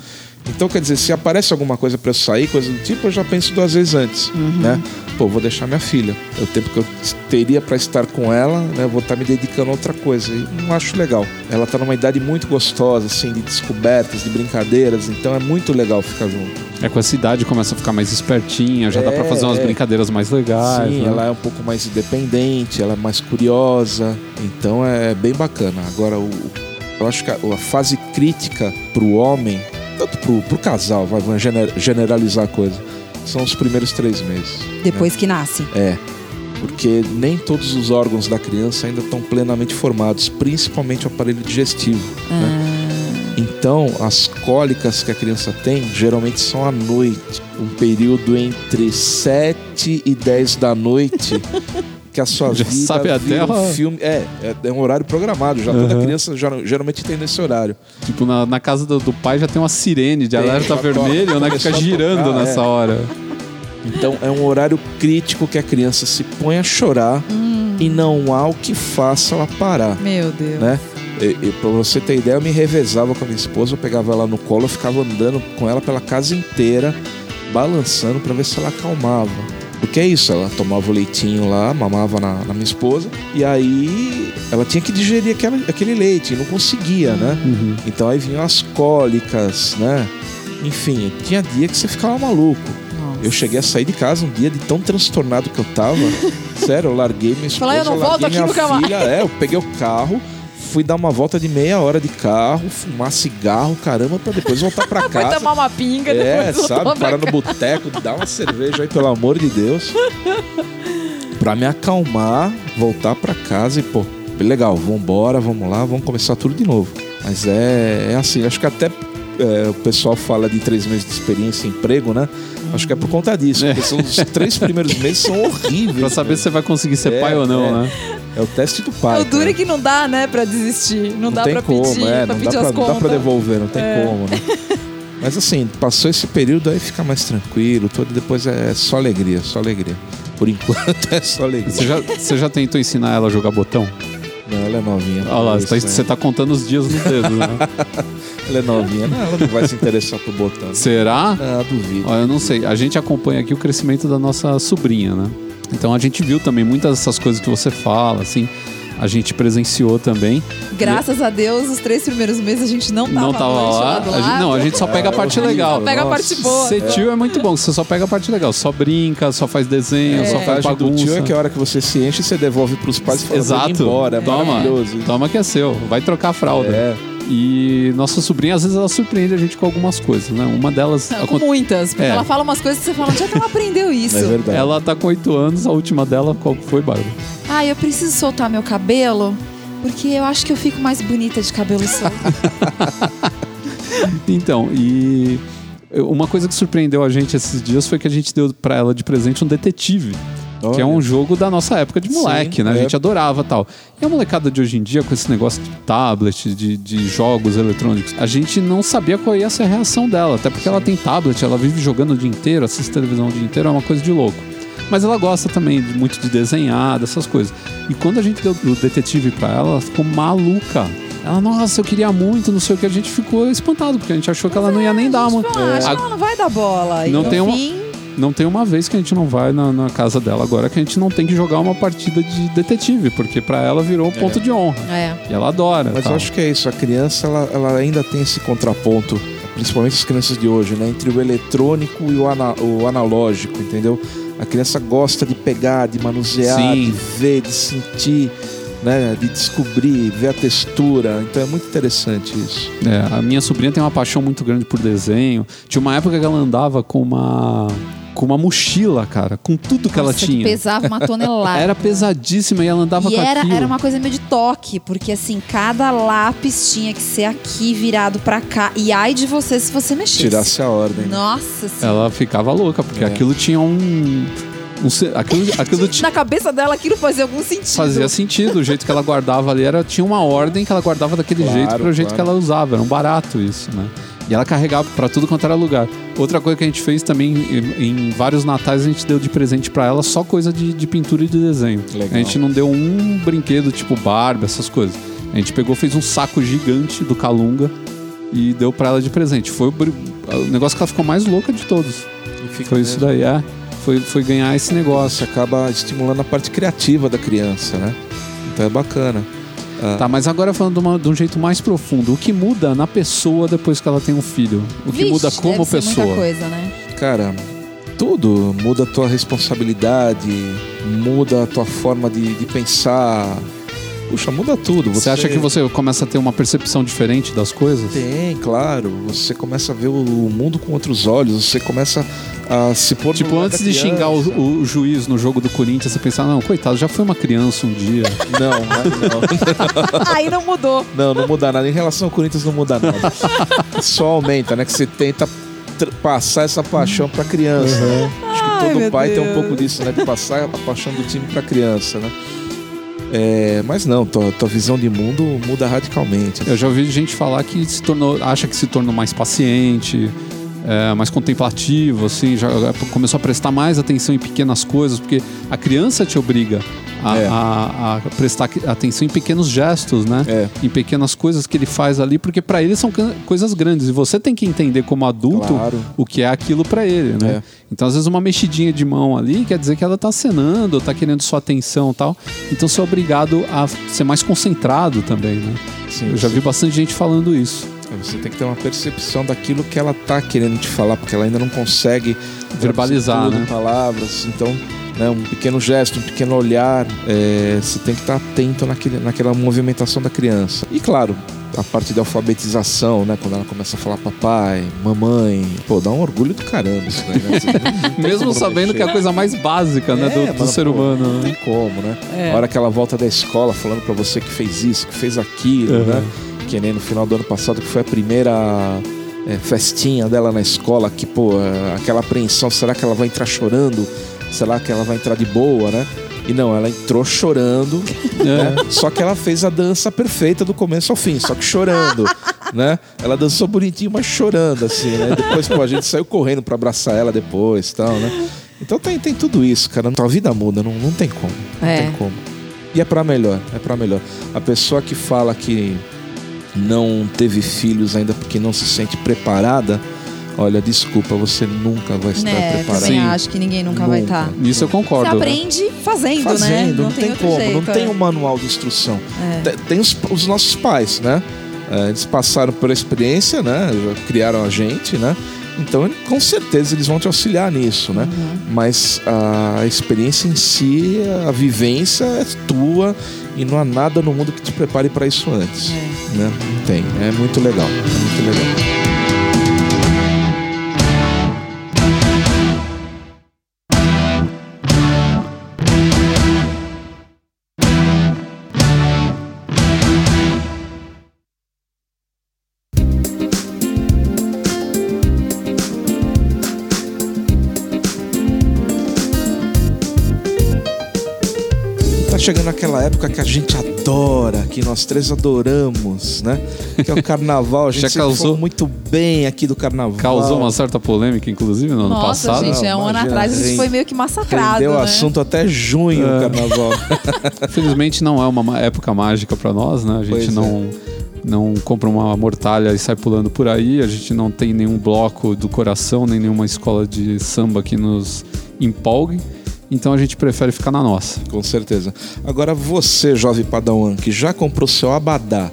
Então, quer dizer, se aparece alguma coisa pra eu sair, coisa do tipo, eu já penso duas vezes antes, né? Pô, vou deixar minha filha. É o tempo que eu teria pra estar com ela, né? Eu vou estar me dedicando a outra coisa. E não acho legal. Ela tá numa idade muito gostosa, assim, de descobertas, de brincadeiras. Então é muito legal ficar junto. É com essa idade começa a ficar mais espertinha, já dá pra É, fazer umas é. brincadeiras mais legais. Sim, né? ela é um pouco mais independente, ela é mais curiosa, então é bem bacana. Agora, o, eu acho que a, a fase crítica pro homem, tanto pro, pro casal, vai, vamos gener- generalizar a coisa, são os primeiros três meses. Depois que nasce. É, porque nem todos os órgãos da criança ainda estão plenamente formados, principalmente o aparelho digestivo. né? Então, as cólicas que a criança tem geralmente são à noite, um período entre 7 e 10 da noite. [laughs] Que a sua Já vida sabe até um a- filme. É, é, é um horário programado. Já toda Uhum. criança geral- geralmente tem nesse horário. Tipo, na, na casa do, do pai já tem uma sirene de Tem, alerta já vermelho, toca, né? Que fica girando tocar, nessa é. hora. Então é um horário crítico que a criança se põe a chorar e não há o que faça ela parar. Meu Deus. né? E, e pra você ter ideia, eu me revezava com a minha esposa, eu pegava ela no colo, eu ficava andando com ela pela casa inteira, balançando pra ver se ela acalmava. Porque é isso, ela tomava o leitinho lá, mamava na, na minha esposa, e aí ela tinha que digerir aquela, aquele leite, e não conseguia, né? Uhum. Então aí vinham as cólicas, né? Enfim, tinha dia que você ficava maluco. Nossa. Eu cheguei a sair de casa um dia de tão transtornado que eu tava. [laughs] Sério, eu larguei minha esposa, Falar, "Eu não volto larguei aqui minha nunca mais." filha. É, eu peguei o carro, fui dar uma volta de meia hora de carro, fumar cigarro, caramba, pra depois voltar pra [laughs] Foi casa. tomar uma pinga É, sabe? Parar no boteco, dar uma cerveja aí, pelo amor de Deus. Pra me acalmar, voltar pra casa e, pô, legal, vambora, vamos lá, vamos começar tudo de novo. Mas é, é assim, acho que até é, o pessoal fala de três meses de experiência em emprego, né? Acho que é por conta disso, É. porque são, os [laughs] três primeiros meses são horríveis. Pra saber se você vai conseguir ser É, pai ou não, é. né? É o teste do pai. O duro cara. é que não dá, né, pra desistir. Não, dá tem pra como, pedir, é, pra não pedir dá as pra, não dá pra devolver, não tem É. como, né? [laughs] Mas assim, passou esse período aí fica mais tranquilo, todo depois é só alegria, só alegria. Por [laughs] enquanto é só alegria. Você já, você já tentou ensinar ela a jogar botão? Não, ela é novinha. Olha lá, Isso, você tá, né? tá contando os dias no dedo, né? [laughs] Ela é novinha. Não, ela não vai se interessar por botão. Será? Não, duvido. Olha, eu não sei. A gente acompanha aqui o crescimento da nossa sobrinha, né? Então a gente viu também muitas dessas coisas que você fala, assim. A gente presenciou também. Graças a Deus, os três primeiros meses a gente não tava, não tava lá. A gente- não, a gente só pega a parte legal. horrível. Pega a parte boa. Ser tio é muito bom, você só pega a parte legal. Só brinca, só faz desenho, É. só faz do bagunça. tio é que a hora que você se enche, você devolve pros pais e fala, "Vou Exato. embora. É toma, maravilhoso. toma que é seu. Vai trocar a fralda. É. E nossa sobrinha, às vezes, ela surpreende a gente com algumas coisas, né? Uma delas. Não, com aconte- muitas, porque É. ela fala umas coisas que você fala, onde é que ela aprendeu [laughs] isso? É verdade. Ela tá com oito anos, a última dela, qual foi, Bárbara? Ah, eu preciso soltar meu cabelo, porque eu acho que eu fico mais bonita de cabelo solto. [laughs] Então, e uma coisa que surpreendeu a gente esses dias foi que a gente deu pra ela de presente um detetive. Que é Olha. um jogo da nossa época de moleque, Sim, né? A é. gente adorava tal. E a molecada de hoje em dia, com esse negócio de tablet, de, de jogos eletrônicos, a gente não sabia qual ia ser a reação dela. Até porque ela tem tablet, ela vive jogando o dia inteiro, assiste televisão o dia inteiro, é uma coisa de louco. Mas ela gosta também de, muito de desenhar, dessas coisas. E quando a gente deu o detetive pra ela, ela ficou maluca. Ela, nossa, eu queria muito, não sei o que. A gente ficou espantado, porque a gente achou que ela não ia nem dar uma. Ah, acho A- que ela não vai dar bola. Não e, tem uma- enfim, Não tem uma vez que a gente não vai na, na casa dela agora que a gente não tem que jogar uma partida de detetive, porque pra ela virou um ponto de honra. É. E ela adora. Mas tal. eu acho que é isso. A criança, ela, ela ainda tem esse contraponto, principalmente as crianças de hoje, né? Entre o eletrônico e o, ana- o analógico, entendeu? A criança gosta de pegar, de manusear, Sim. de ver, de sentir, né? De descobrir, ver a textura. Então é muito interessante isso. É, a minha sobrinha tem uma paixão muito grande por desenho. Tinha uma época que ela andava com uma com uma mochila, cara, com tudo que ela Nossa, tinha. pesava uma tonelada. [laughs] Era pesadíssima e ela andava E com era, aquilo. era uma coisa meio de toque, porque assim, cada lápis tinha que ser aqui, virado pra cá. E ai de você se você mexesse. Tirasse a ordem. né? Nossa senhora. Ela ficava louca, porque É. aquilo tinha um. um aquilo [laughs] aquilo Na cabeça dela aquilo fazia algum sentido. fazia sentido. O jeito que ela guardava ali era, tinha uma ordem que ela guardava daquele Claro, jeito para o jeito claro. que ela usava. Era um barato isso, né? E ela carregava pra tudo quanto era lugar. Outra coisa que a gente fez também, em, em vários natais, a gente deu de presente pra ela só coisa de, de pintura e de desenho. Legal. A gente não deu um brinquedo tipo Barbie, essas coisas. A gente pegou, fez um saco gigante do Calunga e deu pra ela de presente. Foi o, o negócio que ela ficou mais louca de todos. Foi isso daí, é. Foi, foi ganhar esse Você negócio. acaba estimulando a parte criativa da criança, né? Então é bacana. Ah, Tá, mas agora falando de, uma- de um jeito mais profundo, o que muda na pessoa depois que ela tem um filho? O que Vixe, muda como deve ser pessoa? Muita coisa, né? Cara, tudo muda a tua responsabilidade, muda a tua forma de, de pensar. Puxa, muda tudo. Você acha que você começa a ter uma percepção diferente das coisas? Tem, claro. Você começa a ver o mundo com outros olhos, você começa a se pôr no Tipo, lugar antes da de xingar o, o juiz no jogo do Corinthians, você pensar, não, coitado, já foi uma criança um dia. [laughs] Não, não, [laughs] Aí não mudou. não, não muda nada. Em relação ao Corinthians, não muda nada. [laughs] Só aumenta, né? Que você tenta passar essa paixão pra criança. né? Acho que Ai, todo pai tem um Deus. pouco disso, né? De passar a paixão do time pra criança, né? É, mas não, tua, tua visão de mundo muda radicalmente. Eu já ouvi gente falar que se tornou, acha que se tornou mais paciente, é, mais contemplativo, assim, já começou a prestar mais atenção em pequenas coisas, porque a criança te obriga a, É. a- a prestar atenção em pequenos gestos, né? É. Em pequenas coisas que ele faz ali, porque pra ele são coisas grandes e você tem que entender como adulto Claro. o que é aquilo pra ele, né? É. Então, às vezes, uma mexidinha de mão ali quer dizer que ela tá acenando, tá querendo sua atenção e tal. Então, você é obrigado a ser mais concentrado também, né? Sim, Eu já vi bastante gente falando isso. Você tem que ter uma percepção daquilo que ela tá querendo te falar, porque ela ainda não consegue Verbalizar, tudo né? em palavras. Então, né, um pequeno gesto, um pequeno olhar, é, você tem que estar atento naquele, naquela movimentação da criança. E claro, a parte de alfabetização, né? Quando ela começa a falar papai, mamãe, pô, dá um orgulho do caramba isso daí, né? [laughs] Mesmo sabendo que é a coisa mais básica, né, do, É, do mano, ser pô, humano. Não né? tem como, né? É. A hora que ela volta da escola falando pra você que fez isso, que fez aquilo, Uhum. né? Que nem no final do ano passado, que foi a primeira é, festinha dela na escola, que, pô, é, aquela apreensão, será que ela vai entrar chorando? Será que ela vai entrar de boa, né? E não, ela entrou chorando, [laughs] né? Só que ela fez a dança perfeita do começo ao fim, só que chorando, né? Ela dançou bonitinho, mas chorando, assim, né? Depois, pô, a gente saiu correndo pra abraçar ela depois e tal, né? Então tem, tem tudo isso, cara. Tua vida muda, não, não tem como. Não É. tem como. E é pra melhor, é pra melhor. A pessoa que fala que não teve filhos ainda porque não se sente preparada, olha, desculpa, você nunca vai estar Né, preparado. também Sim. acho que ninguém nunca, vai Nunca. estar. Nisso eu Você concordo. né? aprende fazendo, né? Fazendo, não, tem, outro como, jeito, não tem é. um manual de instrução. É. Tem, tem os, os nossos pais, né? É, eles passaram por experiência, né? Já criaram a gente, né? Então, com certeza, eles vão te auxiliar nisso, né? Uhum. Mas a experiência em si, a vivência é tua e não há nada no mundo que te prepare para isso antes. É. Né? Tem. É muito legal. É muito legal. Chegando aquela época que a gente adora, que nós três adoramos, né? Que é o [laughs] carnaval. A gente Já causou- falou muito bem aqui do carnaval. Causou uma certa polêmica, inclusive, no ano Nossa, passado. gente, é um ano atrás a gente foi meio que massacrado, o né? assunto até junho É. o carnaval. [laughs] Infelizmente não é uma ma- época mágica pra nós, né? A gente Pois é. não, não compra uma mortalha e sai pulando por aí. A gente não tem nenhum bloco do coração, nem nenhuma escola de samba que nos empolgue. Então a gente prefere ficar na nossa. Com certeza. Agora você, jovem padawan, que já comprou seu abadá,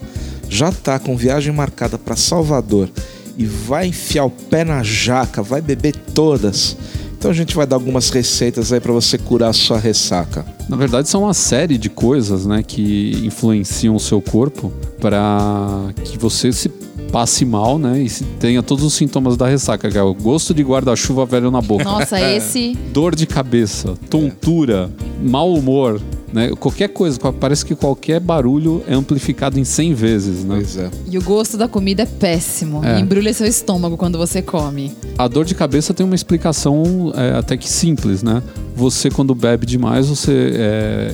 já tá com viagem marcada para Salvador e vai enfiar o pé na jaca, vai beber todas. Então a gente vai dar algumas receitas aí para você curar a sua ressaca. Na verdade, são uma série de coisas né, que influenciam o seu corpo para que você se passe mal né, e se tenha todos os sintomas da ressaca, que é o gosto de guarda-chuva velho na boca. Nossa, esse. dor de cabeça, tontura, mau humor, né? Qualquer coisa, parece que qualquer barulho é amplificado em 100 vezes, né? Pois é. E o gosto da comida é péssimo. É. Embrulha seu estômago quando você come. A dor de cabeça tem uma explicação é, até que simples, né? Você, quando bebe demais, você é,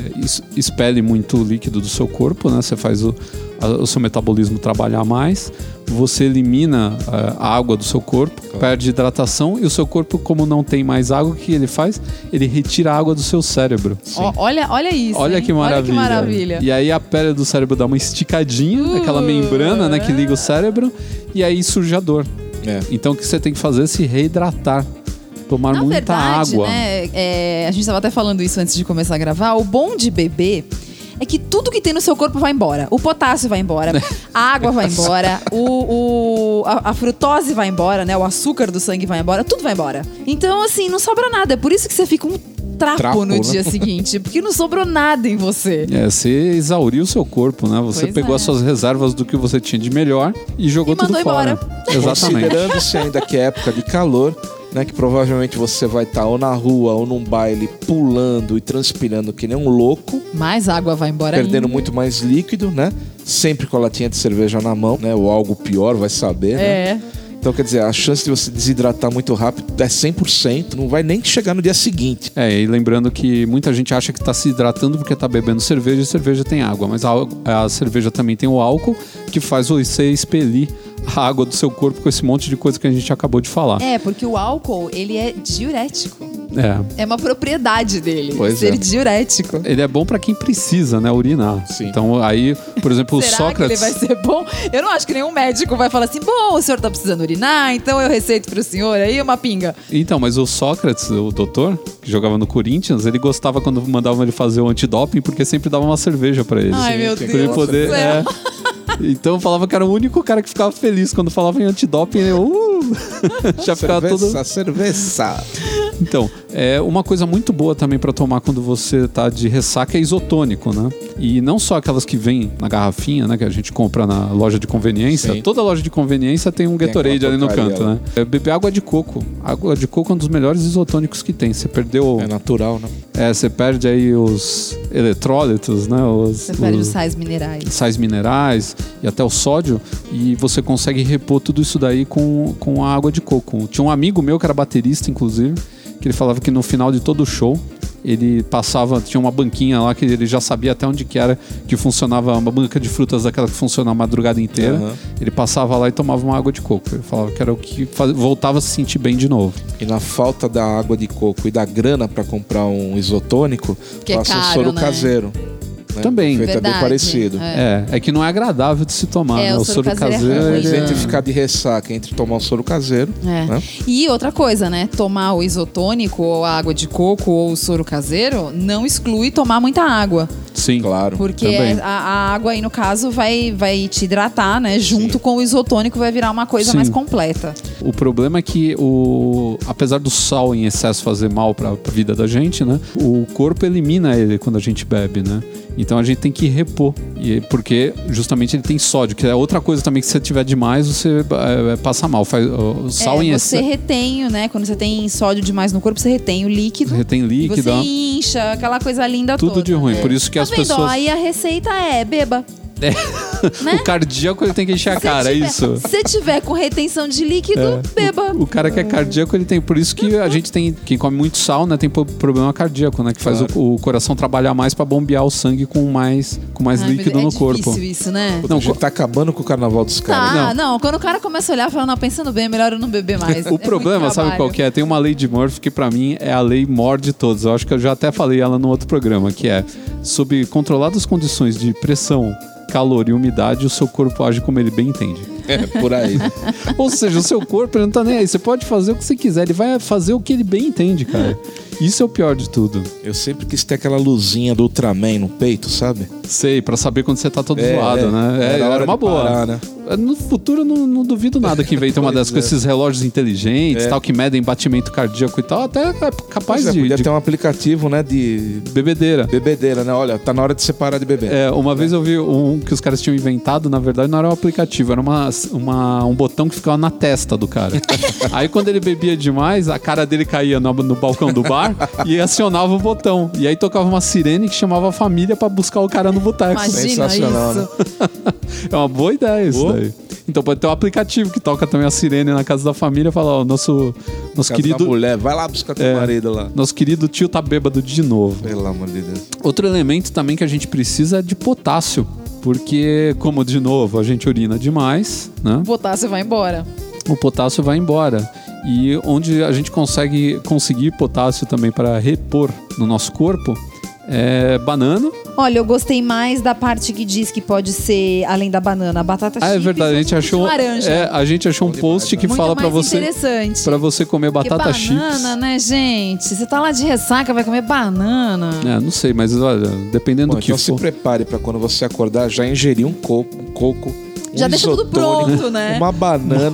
expele muito líquido do seu corpo, né? Você faz o, o seu metabolismo trabalhar mais, você elimina eh, a água do seu corpo, perde hidratação e o seu corpo, como não tem mais água, o que ele faz? Ele retira a água do seu cérebro. Olha, olha isso. Olha hein? que maravilha. Olha que maravilha. E aí a pele do cérebro dá uma esticadinha, Uh, aquela membrana né, que liga o cérebro, e aí surge a dor. É. Então o que você tem que fazer é se reidratar. Tomar Na muita verdade, água. né, é, a gente estava até falando isso antes de começar a gravar. O bom de beber é que tudo que tem no seu corpo vai embora. O potássio vai embora, a água vai [laughs] embora, o, o- a, a frutose vai embora, né? O açúcar do sangue vai embora, tudo vai embora. Então, assim, não sobra nada. É por isso que você fica um trapo, Trapo, no né? dia seguinte, porque não sobrou nada em você. É, você exauriu o seu corpo, né? Você Pois pegou é. as suas reservas do que você tinha de melhor e jogou E tudo mandou fora. embora. [laughs] Exatamente. Considerando-se ainda que é época de calor, né? Que provavelmente você vai estar ou na rua ou num baile pulando e transpirando que nem um louco, Mais água vai embora perdendo ainda. muito mais líquido, né? Sempre com a latinha de cerveja na mão, né? Ou algo pior, vai saber, né? Então, quer dizer, a chance de você desidratar muito rápido é 100%, não vai nem chegar no dia seguinte. É, e lembrando que muita gente acha que está se hidratando porque está bebendo cerveja e cerveja tem água, mas a, a cerveja também tem o álcool que faz você expelir a água do seu corpo com esse monte de coisa que a gente acabou de falar. É, porque o álcool, ele é diurético. É. É uma propriedade dele, Pois ser é. diurético. Ele é bom para quem precisa, né, urinar. Sim. Então aí, por exemplo, o Será Sócrates que ele vai ser bom? Eu não acho que nenhum médico vai falar assim: bom, o senhor tá precisando urinar, então eu receito pro senhor aí uma pinga. Então, mas o Sócrates, o doutor, que jogava no Corinthians, ele gostava quando mandavam ele fazer o antidoping, porque sempre dava uma cerveja pra ele. Ai, meu Deus. Pra ele do poder. céu. é. Então falava que era o único cara que ficava feliz quando falava em antidoping. Eu, uh, [laughs] já ficava todo. Cerveja, cerveja. Então, é uma coisa muito boa também pra tomar quando você tá de ressaca é isotônico, né? E não só aquelas que vêm na garrafinha, né? Que a gente compra na loja de conveniência. Sim. Toda loja de conveniência tem um Tem Gatorade ali no canto, lá. né? É beber água de coco. Água de coco é um dos melhores isotônicos que tem. Você perdeu. É natural, né? É, você perde aí os eletrólitos, né? Os, Você perde os os sais minerais. sais minerais e até o sódio e você consegue repor tudo isso daí com, com a água de coco. Tinha um amigo meu que era baterista, inclusive, que ele falava que no final de todo o show ele passava, tinha uma banquinha lá que ele já sabia até onde que era que funcionava, uma banca de frutas daquela que funciona a madrugada inteira. Aham. Ele passava lá e tomava uma água de coco. Ele falava que era o que faz- voltava a se sentir bem de novo. E na falta da água de coco e da grana pra comprar um isotônico, Que é passa um caro, soro né? caseiro. Né? Também. O efeito é bem Verdade. parecido. É. É, é que não é agradável de se tomar, É, né? o soro caseiro é ruim. Mas É. entre ficar de ressaca, entre tomar o soro caseiro, É. né? E outra coisa, né? Tomar o isotônico, ou a água de coco, ou o soro caseiro, não exclui tomar muita água. Sim. Claro. Porque a, a água aí, no caso, vai, vai te hidratar, né? Junto com o isotônico vai virar uma coisa Sim. mais completa. O problema é que, o, apesar do sal em excesso fazer mal para a vida da gente, né? O corpo elimina ele quando a gente bebe, né? Então a gente tem que repor. E, porque justamente ele tem sódio, que é outra coisa também que se você tiver demais, você é, passa mal. Faz, o sal é, em você excesso. retém, né? Quando você tem sódio demais no corpo, você retém o líquido. Retém E líquido. você incha, aquela coisa linda Tudo toda. de ruim. Por isso que Tá as vendo? pessoas. Aí a receita é beba. Né? O cardíaco ele tem que encher a Se cara, é tiver- isso. Se tiver com retenção de líquido, É. beba. O cara que é cardíaco, ele tem. Por isso que a gente tem. Quem come muito sal, né? Tem problema cardíaco, né? Que faz Claro. o, o coração trabalhar mais para bombear o sangue com mais, com mais Ai, líquido é no corpo. difícil isso, né? A gente tá acabando com o carnaval dos caras. Tá, não. quando o cara começa a olhar e fala, não, pensando bem, é melhor eu não beber mais. [laughs] O problema, sabe qual que é? Tem uma lei de Murphy que pra mim é a lei maior de todos. Eu acho que eu já até falei ela no outro programa, que é sob controladas condições de pressão, calor e umidade, o seu corpo age como ele bem entende. É, por aí. [laughs] Ou seja, o seu corpo ele não tá nem aí. Você pode fazer o que você quiser, ele vai fazer o que ele bem entende, cara. Isso é o pior de tudo. Eu sempre quis ter aquela luzinha do Ultraman no peito, sabe? Sei, pra saber quando você tá todo É, zoado, é. né? É, Era era, uma boa. parar, né? No futuro, eu não, não duvido nada que inventem uma [laughs] dessas com é. esses relógios inteligentes, É. tal, que medem batimento cardíaco e tal. Até é capaz é, de, podia de ter um aplicativo, né, de bebedeira. bebedeira, né? Olha, tá na hora de você parar de beber. É, uma vez eu vi um que os caras tinham inventado, na verdade não era um aplicativo, era uma, uma- um botão que ficava na testa do cara. [laughs] Aí quando ele bebia demais, a cara dele caía no, no balcão do bar e acionava o botão. E aí tocava uma sirene que chamava a família pra buscar o cara no boteco. Imagina Sensacional, isso. [laughs] É uma boa ideia isso Boa. Então pode ter um aplicativo que toca também a sirene na casa da família e fala, ó, nosso, nosso querido... mulher, vai lá buscar teu É. marido lá. Nosso querido tio tá bêbado de novo. Pelo amor de Deus. Outro elemento também que a gente precisa é de potássio. Porque, como de novo, a gente urina demais, né? O potássio vai embora. O potássio vai embora. E onde a gente consegue conseguir potássio também para repor no nosso corpo é banana. Olha, eu gostei mais da parte que diz que pode ser, além da banana, a batata Ah, é chips verdade, a gente achou, laranja. é, a gente achou um post demais, que né? fala para mais você interessante. para você comer Porque batata chips. banana, né, gente? Você tá lá de ressaca, vai comer banana. É, não sei, mas olha, dependendo Bom, do que então se for. prepare pra quando você acordar já ingerir um coco, um coco um Já deixa tudo isotônico, pronto, né? Uma banana,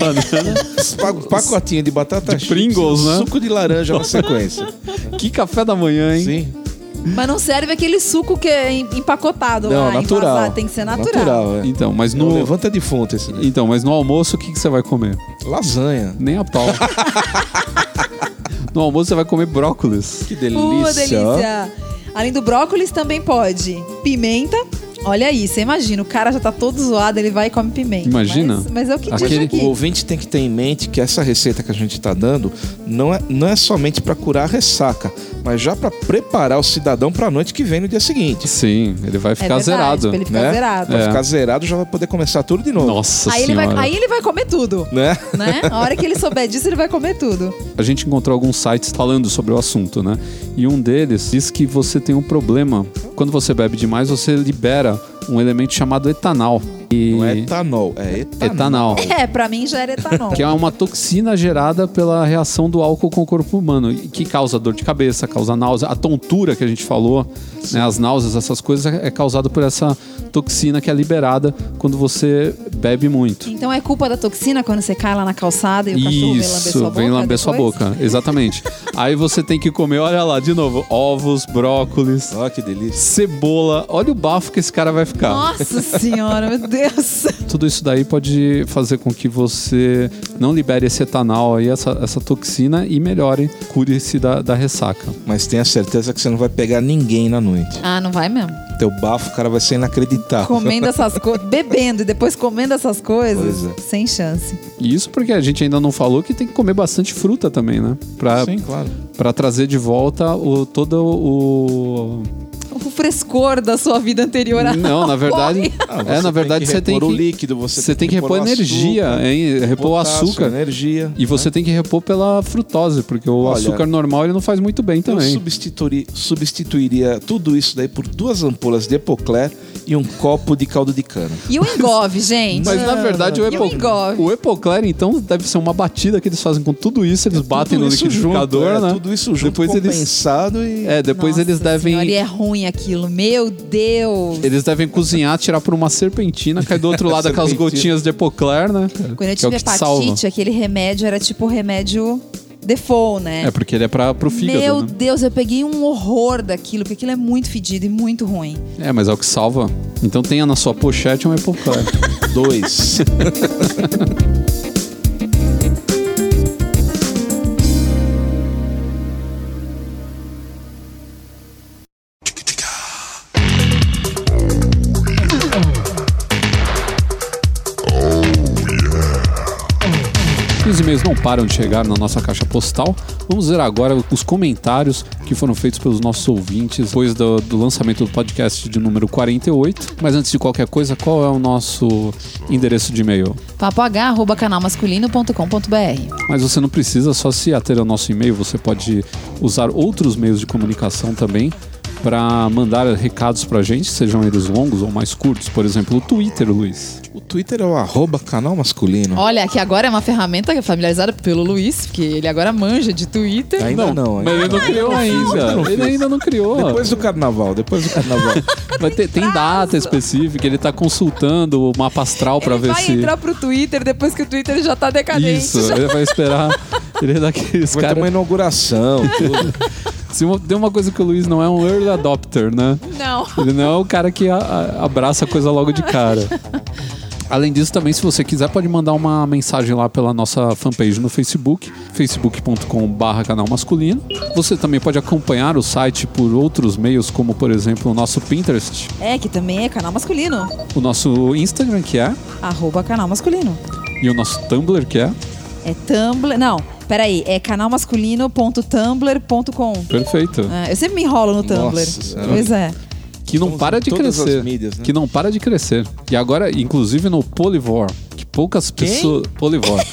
um pacotinho de batata De chips, Pringles, né? suco de laranja na sequência. Que café da manhã, hein? Sim. Mas não serve aquele suco que é em- empacotado Não, lá, natural. envasado. Tem que ser natural. Natural, é. Então, mas Não no levanta defunto esse daí. Então, mas no almoço o que, que você vai comer? Lasanha. Nem a pau. [laughs] no almoço você vai comer brócolis. Que delícia. delícia. Além do brócolis também pode pimenta. Olha aí, você imagina, o cara já tá todo zoado, ele vai e come pimenta. Imagina. Mas, mas é o que diz Aquele- aqui. O ouvinte tem que ter em mente que essa receita que a gente está dando não é, não é somente para curar a ressaca, mas já para preparar o cidadão para a noite que vem no dia seguinte. Sim, ele vai É ficar verdade, zerado. ele ficar né? zerado. Pra É. ficar zerado já vai poder começar tudo de novo. Nossa Aí ele, vai, senhora. aí ele vai comer tudo, Né? né? [laughs] A hora que ele souber disso, ele vai comer tudo. A gente encontrou alguns sites falando sobre o assunto, né? E um deles diz que você tem um problema. Quando você bebe demais, você libera um elemento chamado etanol. E... Não é etanol, é etanol. Etanol. É, pra mim já era etanol. Que é uma toxina gerada pela reação do álcool com o corpo humano, que causa dor de cabeça, causa náusea. A tontura que a gente falou, né, as náuseas, essas coisas, é causada por essa toxina que é liberada quando você bebe muito. Então é culpa da toxina quando você cai lá na calçada e o cachorro vem lamber sua Isso, boca? vem lamber sua boca, exatamente. Aí você tem que comer, olha lá, de novo, ovos, brócolis, Ó, que delícia. cebola. Olha o bafo que esse cara vai ficar. Nossa senhora, meu Deus. [laughs] Tudo isso daí pode fazer com que você não libere esse etanol aí, essa, essa toxina, e melhore, cure-se da, da ressaca. Mas tenha certeza que você não vai pegar ninguém na noite. Ah, não vai mesmo. Teu bafo, cara, vai ser inacreditável. Comendo essas coisas, [laughs] bebendo e depois comendo essas coisas, é. sem chance. E isso porque a gente ainda não falou que tem que comer bastante fruta também, né? Pra, Sim, claro. pra trazer de volta o, todo o. O frescor da sua vida anterior. a- Não, na [laughs] verdade. Ah, é, na verdade você tem repor que. o líquido, você, Você tem que repor o energia, açúcar, hein? repor o açúcar. energia. E você tem que repor pela frutose, porque o Olha, açúcar normal ele não faz muito bem Eu também. substituiria, substituiria tudo isso daí por duas ampolas de Epocler e um copo de caldo de cana. E o engove, [laughs] gente? Mas na verdade o, o Epo, engove? o Epocler, então, deve ser uma batida que eles fazem com tudo isso, eles batem Tudo no isso liquidificador, junto, é, né? Tudo isso junto, Depois eles, compensado e... é, depois Nossa eles devem Senhora, e é ruim aquilo. Meu Deus. eles devem cozinhar, tirar por uma serpentina, cai do outro [laughs] lado aquelas gotinhas de Epocler, né? Quando eu Que é o tive que te salva. hepatite, aquele remédio era tipo remédio default, né? É porque ele é pra, pro fígado, Meu né? Deus, eu peguei um horror daquilo, porque aquilo é muito fedido e muito ruim. É, mas é o que salva. Então tenha na sua pochete um Epocler. [laughs] Dois. [laughs] param de chegar na nossa caixa postal. Vamos ver agora os comentários que foram feitos pelos nossos ouvintes depois do, do lançamento do podcast de número 48. Mas antes de qualquer coisa, qual é o nosso endereço de e-mail? papoh.canalmasculino.com.br Mas você não precisa só se ater ao nosso e-mail, você pode usar outros meios de comunicação também para mandar recados pra gente, sejam eles longos ou mais curtos. Por exemplo, o Twitter, Luiz. o Twitter é o arroba canal masculino. Olha, que agora é uma ferramenta familiarizada pelo Luiz, porque ele agora manja de Twitter. Ainda não, Mas ele não criou ainda. Ele ainda não criou. Depois do carnaval, depois do carnaval. [laughs] Vai ter- tem data específica, ele tá consultando o mapa astral pra ele ver vai se. entrar pro Twitter depois que o Twitter já tá decadente. Isso, já. ele vai esperar. Ele é daqueles Vai ter uma inauguração, tudo. [laughs] Se uma- Tem uma coisa que o Luiz não é um early adopter, né? Não. Ele não é o cara que a- a- abraça a coisa logo de cara. Além disso, também, se você quiser, pode mandar uma mensagem lá pela nossa fanpage no Facebook, facebook.com.br canal masculino. Você também pode acompanhar o site por outros meios, como por exemplo o nosso Pinterest, É, que também é canal masculino. o nosso Instagram, que é, Arroba canal masculino. e o nosso Tumblr, que é. É Tumblr. Não, peraí. É canalmasculino.tumblr.com. Perfeito. É, eu sempre me enrolo no Tumblr. Nossa Senhora. Pois é. Que não Estamos para de crescer. as mídias, né? Que não para de crescer. E agora, inclusive no Polyvore, que poucas Quem? pessoas. Polyvore.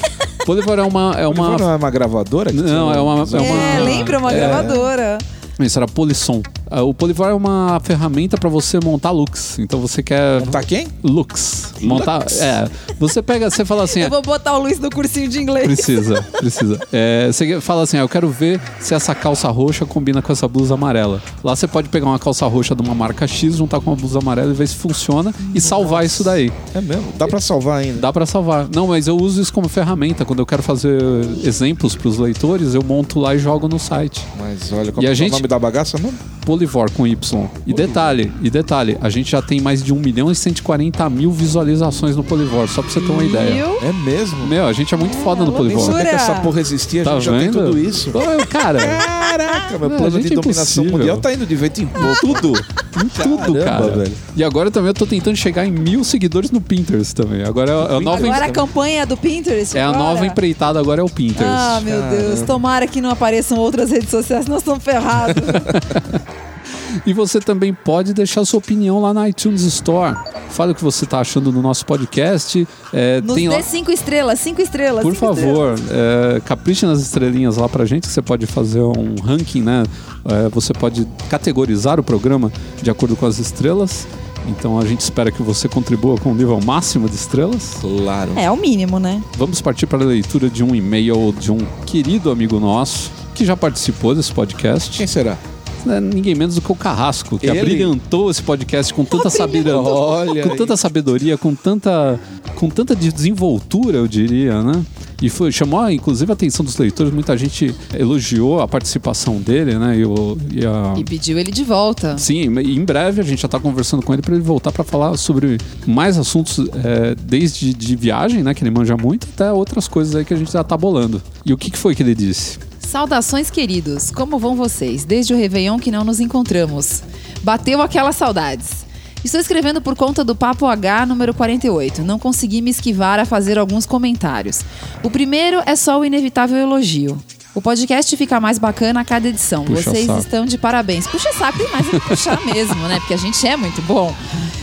Polyvore é uma. É uma... Não é uma gravadora? que Não, é uma- é uma- É, lembra uma É. gravadora. Isso era Polisson. Ah, O Polyvore é uma ferramenta para você montar looks. Então você quer. Montar quem? Looks. Montar. É. Você pega, você fala assim. Eu vou botar o Luiz no cursinho de inglês. Precisa, precisa. É, você fala assim, ah, eu quero ver se essa calça roxa combina com essa blusa amarela. Lá você pode pegar uma calça roxa de uma marca X, juntar com uma blusa amarela e ver se funciona e salvar isso daí. É mesmo? Dá pra salvar ainda. Dá pra salvar. Não, mas eu uso isso como ferramenta. Quando eu quero fazer exemplos pros leitores, eu monto lá e jogo no site. Mas olha, como E a é o nome da bagaça mesmo? Polivor com Y. E detalhe, e detalhe, a gente já tem mais de 1 milhão e 140 mil visualizações no Polivor, só pra você ter uma ideia. É mesmo? Meu, a gente é muito foda no loucura. Nem Polivor. sabia que essa porra existia, a Tá gente já tem vendo? tudo isso. Pô, Cara, Caraca, meu É, plano de dominação impossível. mundial tá indo de vento em pouco. tudo. Em tudo, Caramba, cara. velho. E agora também eu tô tentando chegar em mil seguidores no Pinterest também. Agora é a nova, Agora a campanha é do Pinterest? é a agora? nova empreitada, agora é o Pinterest. Ah, meu Deus. Tomara que não apareçam outras redes sociais, nós estamos ferrados. [laughs] E você também pode deixar sua opinião lá na iTunes Store. Fale o que você tá achando no nosso podcast. É, Nos tem lá... dê cinco estrelas, cinco estrelas. Por cinco favor, é, capriche nas estrelinhas lá pra gente, que você pode fazer um ranking, né? É, você pode categorizar o programa de acordo com as estrelas. Então a gente espera que você contribua com o nível máximo de estrelas. Claro. É, é o mínimo, né? Vamos partir para a leitura de um e-mail de um querido amigo nosso que já participou desse podcast. Quem será? É ninguém menos do que o Carrasco, que Ele? abrilhantou esse podcast com tanta sabedoria, Olha com aí. tanta sabedoria, com tanta, com tanta desenvoltura, eu diria, né? E foi, chamou, inclusive, a atenção dos leitores. Muita gente elogiou a participação dele, né? E, o- e a... E pediu ele de volta. Sim, e em breve a gente já está conversando com ele para ele voltar para falar sobre mais assuntos, é, desde de viagem, né, que ele manja muito, até outras coisas aí que a gente já tá bolando. E o que, que foi que ele disse? Saudações, queridos. Como vão vocês? Desde o Réveillon que não nos encontramos. Bateu aquelas saudades. Estou escrevendo por conta do Papo H número 48. Não consegui me esquivar a fazer alguns comentários. O primeiro é só o inevitável elogio. O podcast fica mais bacana a cada edição. Puxa Vocês saco. estão de parabéns. Puxa saco e mais é que puxar [laughs] mesmo, né? Porque a gente é muito bom.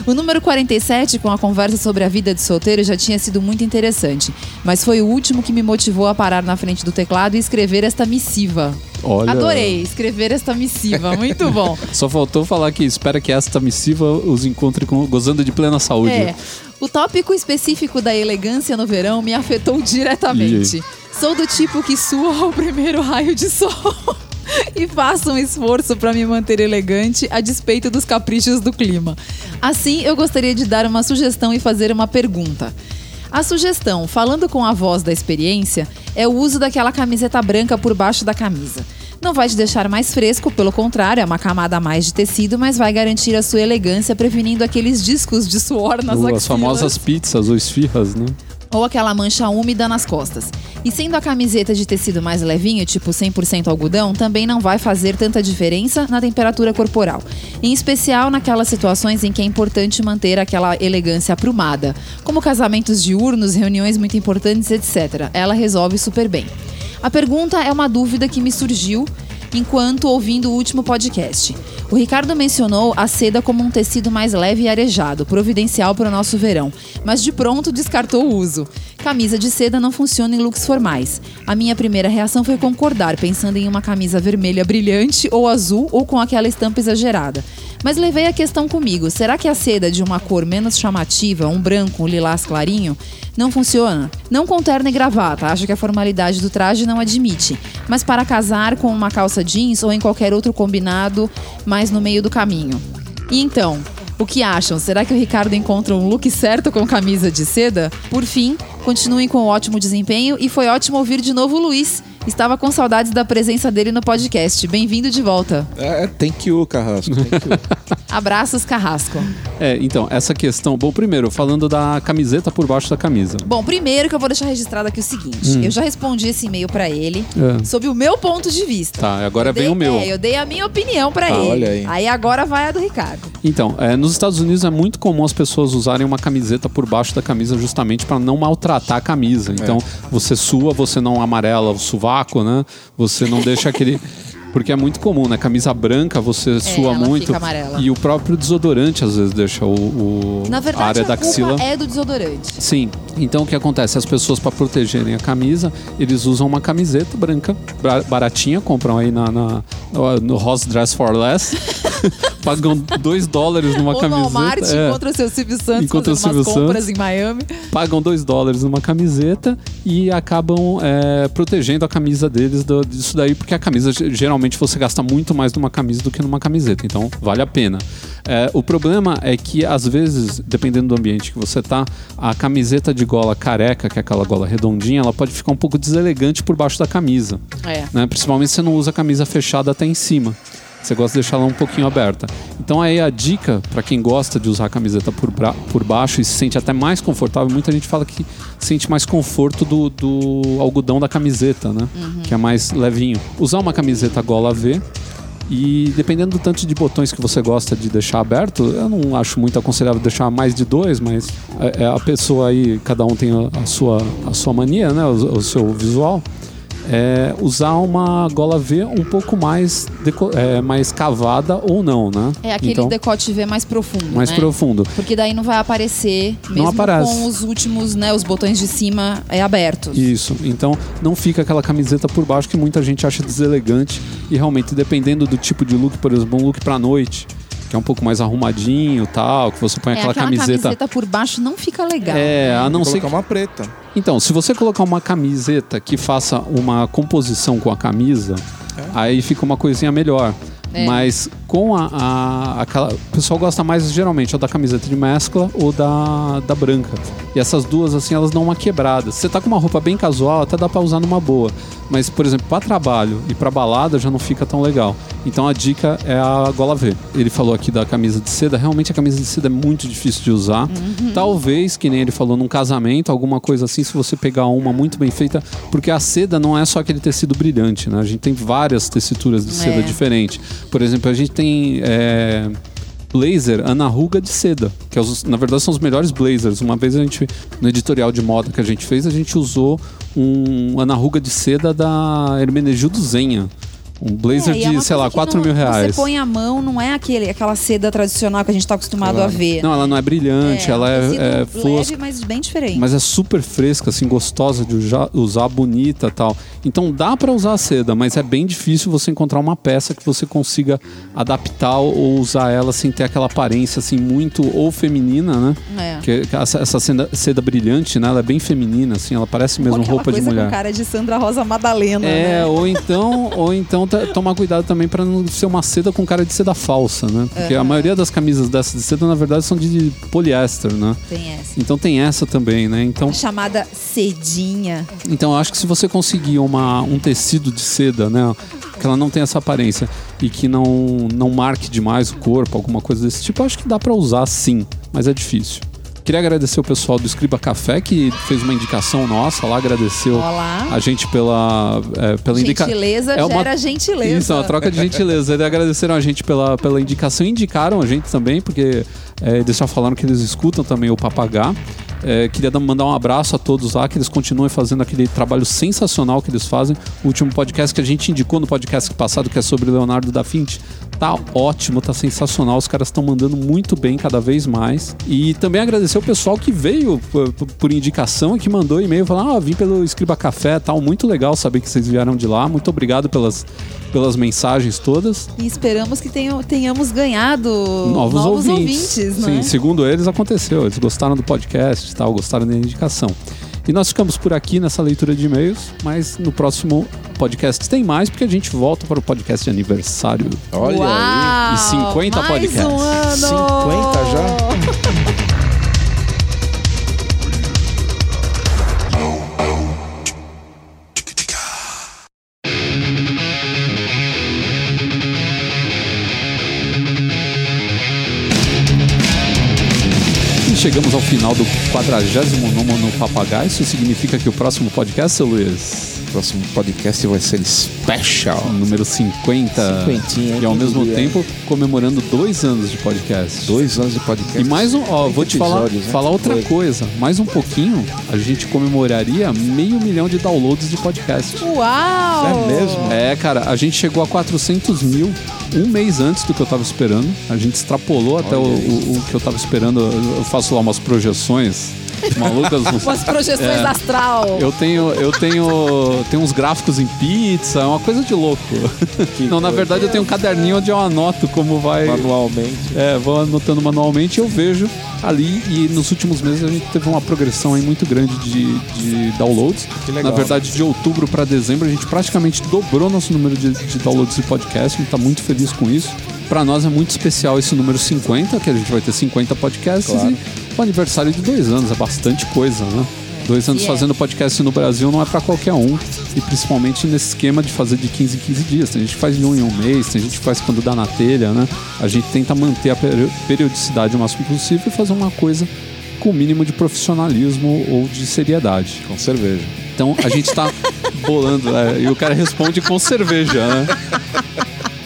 O número 47, com a conversa sobre a vida de solteiro, já tinha sido muito interessante. Mas foi o último que me motivou a parar na frente do teclado e escrever esta missiva. Olha, Adorei escrever esta missiva, muito bom. [laughs] Só faltou falar que espera que esta missiva os encontre com- gozando de plena saúde. É. O tópico específico da elegância no verão me afetou diretamente. Sou do tipo que sua ao primeiro raio de sol. [laughs] E faço um esforço para me manter elegante a despeito dos caprichos do clima. Assim, eu gostaria de dar uma sugestão e fazer uma pergunta. A sugestão, falando com a voz da experiência, é o uso daquela camiseta branca por baixo da camisa. Não vai te deixar mais fresco, pelo contrário, é uma camada a mais de tecido, mas vai garantir a sua elegância, prevenindo aqueles discos de suor nas As axilas famosas pizzas ou esfirras, né? Ou aquela mancha úmida nas costas. E sendo a camiseta de tecido mais levinho, tipo 100% algodão, também não vai fazer tanta diferença na temperatura corporal. Em especial naquelas situações em que é importante manter aquela elegância aprumada, como casamentos diurnos, reuniões muito importantes, etc. Ela resolve super bem. A pergunta é uma dúvida que me surgiu enquanto ouvindo o último podcast. O Ricardo mencionou a seda como um tecido mais leve e arejado, providencial para o nosso verão, mas de pronto descartou o uso. Camisa de seda não funciona em looks formais. A minha primeira reação foi concordar, pensando em uma camisa vermelha brilhante ou azul ou com aquela estampa exagerada. Mas levei a questão comigo. Será que a seda de uma cor menos chamativa, um branco, um lilás clarinho, não funciona? Não com terno e gravata, acho que a formalidade do traje não admite. Mas para casar com uma calça jeans ou em qualquer outro combinado mais no meio do caminho. E então, o que acham? Será que o Ricardo encontra um look certo com camisa de seda? Por fim, continuem com o ótimo desempenho e foi ótimo ouvir de novo o Luiz. Estava com saudades da presença dele no podcast. Bem-vindo de volta. É, thank you, Carrasco. Thank you. [laughs] Abraços, Carrasco. É, então, essa questão. Bom, primeiro, falando da camiseta por baixo da camisa. Bom, primeiro que eu vou deixar registrado aqui o seguinte: eu já respondi esse e-mail pra ele É. sob o meu ponto de vista. Tá, agora Eu vem dei- o meu. É, eu dei a minha opinião pra Tá, ele. olha aí. agora vai a do Ricardo. Então, é, nos Estados Unidos é muito comum as pessoas usarem uma camiseta por baixo da camisa justamente para não maltratar a camisa. Então, você sua, você não amarela o sovaco, né? Você não deixa aquele [laughs] Porque é muito comum, né? Camisa branca, você sua ela muito. E o próprio desodorante às vezes deixa o, o- Na a verdade, área a da axila. é do desodorante. Sim. Então o que acontece? As pessoas, para protegerem a camisa, eles usam uma camiseta branca, bra- baratinha, compram aí na, na- no, no Ross Dress for Less. [laughs] [laughs] pagam 2 dólares numa Ou camiseta. no Walmart, é, encontra o seu Silvio Santos Encontra o fazendo umas Silvio compras em Miami. pagam 2 dólares numa camiseta e acabam é, protegendo a camisa deles do- disso daí, porque a camisa ge- geralmente você gasta muito mais numa camisa do que numa camiseta, então vale a pena. É, o problema é que às vezes, dependendo do ambiente que você tá, a camiseta de gola careca, que é aquela gola redondinha, ela pode ficar um pouco deselegante por baixo da camisa É. né? Principalmente se você não usa a camisa fechada até em cima. Você gosta de deixar ela um pouquinho aberta. Então aí a dica para quem gosta de usar a camiseta por, por baixo e se sente até mais confortável, muita gente fala que sente mais conforto do, do algodão da camiseta, né? Que é mais levinho. Usar uma camiseta gola V e dependendo do tanto de botões que você gosta de deixar aberto, eu não acho muito aconselhável deixar mais de dois, mas é, é a pessoa aí, cada um tem a, a sua, a sua mania, né? O, o seu visual. É, usar uma gola V um pouco mais, é, mais cavada ou não, né? É aquele então, decote V mais profundo, mais né? profundo. Porque daí não vai aparecer, mesmo aparece. com os últimos, né, os botões de cima é, abertos. Isso. Então não fica aquela camiseta por baixo que muita gente acha deselegante. E realmente, dependendo do tipo de look, por exemplo, um look pra noite, que é um pouco mais arrumadinho tal, que você põe É, aquela, aquela camiseta. camiseta por baixo não fica legal. É, a não ser colocar que uma preta. Então, se você colocar uma camiseta que faça uma composição com a camisa, aí fica uma coisinha melhor. É. Mas com a, a- aquela. O pessoal gosta mais geralmente ou da camiseta de mescla ou da, da branca. E essas duas, assim, elas dão uma quebrada. Se você tá com uma roupa bem casual, até dá pra usar numa boa. Mas, por exemplo, pra trabalho e pra balada já não fica tão legal. Então a dica é a gola V. Ele falou aqui da camisa de seda. Realmente a camisa de seda é muito difícil de usar. Talvez, que nem ele falou, num casamento, alguma coisa assim, se você pegar uma muito bem feita. Porque a seda não é só aquele tecido brilhante, né? A gente tem várias tessituras de seda É. diferentes. Por exemplo, a gente tem. é, Blazer Ana Ruga de seda, que é os- na verdade são os melhores blazers. Uma vez a gente, no editorial de moda que a gente fez, a gente usou um Ana Ruga de seda da Hermenegildo Zenha. Um blazer É, é de, uma sei lá, que 4 não- mil reais. Você põe a mão, não é aquele, aquela seda tradicional que a gente tá acostumado Claro. a ver. Não, ela não é brilhante, ela é, tecido é leve, fosca. mas bem diferente. Mas é super fresca, assim, gostosa de usar, bonita e tal. Então dá pra usar a seda, mas é bem difícil você encontrar uma peça que você consiga adaptar ou usar ela sem ter aquela aparência, assim, muito ou feminina, né? É. Que, essa, essa seda, seda brilhante, né? Ela é bem feminina, assim, ela parece mesmo roupa de mulher. com cara de Sandra Rosa Madalena, É, né? ou então, ou então tomar cuidado também pra não ser uma seda com cara de seda falsa, né? Porque a Aham. maioria das camisas dessas de seda, na verdade, são de poliéster, né? Tem essa. Então tem essa também, né? Então, Chamada cedinha. então eu acho que se você conseguir uma, um tecido de seda, né? Que ela não tem essa aparência e que não, não marque demais o corpo, alguma coisa desse tipo, eu acho que dá pra usar sim, mas é difícil. Queria agradecer o pessoal do Escriba Café que fez uma indicação nossa lá, agradeceu Olá. a gente pela, é, pela indicação. Gentileza É uma- gera gentileza. Isso, é uma troca de gentileza. Eles agradeceram a gente pela, pela indicação e indicaram a gente também, porque é, eles já falaram que eles escutam também o Papagá. É, queria dar- mandar um abraço a todos lá, que eles continuem fazendo aquele trabalho sensacional que eles fazem. O último podcast que a gente indicou no podcast passado, que é sobre Leonardo da Vinci, tá ótimo, tá sensacional. Os caras estão mandando muito bem cada vez mais. E também agradecer o pessoal que veio por, por indicação e que mandou e-mail falando: Ah, vim pelo Escriba Café tal. Muito legal saber que vocês vieram de lá. Muito obrigado pelas, pelas mensagens todas. E esperamos que tenham- tenhamos ganhado Novos, ouvintes, Sim, né? segundo eles aconteceu. Eles gostaram do podcast e tal, gostaram da indicação. E nós ficamos por aqui nessa leitura de e-mails, mas no próximo podcast tem mais, porque a gente volta para o podcast de aniversário. Olha aí. Uau, E 50 mais podcasts. Um ano. 50 já? [laughs] ao final do 49 no Papagaio. Isso significa que o próximo podcast, seu Luiz? Próximo podcast vai ser special. Número 50. Cinquentinha, hein? E ao mesmo diria? tempo comemorando dois anos de podcast. Dois anos de podcast. E mais um, ó, vou te falar, né? falar outra Foi. coisa. Mais um pouquinho, a gente comemoraria meio milhão de downloads de podcast. Uau! É mesmo? É, cara, a gente chegou a 400 mil um mês antes do que eu tava esperando. A gente extrapolou até o, o- o que eu tava esperando. Eu faço lá umas projeções malucas. [laughs] Umas projeções É. astral. Eu tenho, eu tenho, tenho uns gráficos em pizza, é uma coisa de louco. [laughs] Não, na verdade eu tenho um caderninho onde eu anoto como vai. Manualmente. É, vou anotando manualmente e eu vejo ali. E nos últimos meses a gente teve uma progressão aí muito grande de, de downloads. Que legal. Na verdade, de outubro para dezembro, a gente praticamente dobrou nosso número de, de downloads de podcast. A gente tá muito feliz com isso. Para nós é muito especial esse número 50, que a gente vai ter 50 podcasts. Claro. E o aniversário de dois anos, é bastante coisa, né? Dois anos E é. fazendo podcast no Brasil não é para qualquer um. E principalmente nesse esquema de fazer de 15 em 15 dias. Tem gente que faz de um em um mês, tem gente que faz quando dá na telha, né? A gente tenta manter a peri- periodicidade o máximo possível e fazer uma coisa com o mínimo de profissionalismo ou de seriedade. Com cerveja. Então a gente tá [laughs] bolando. é, e o cara responde com cerveja, né?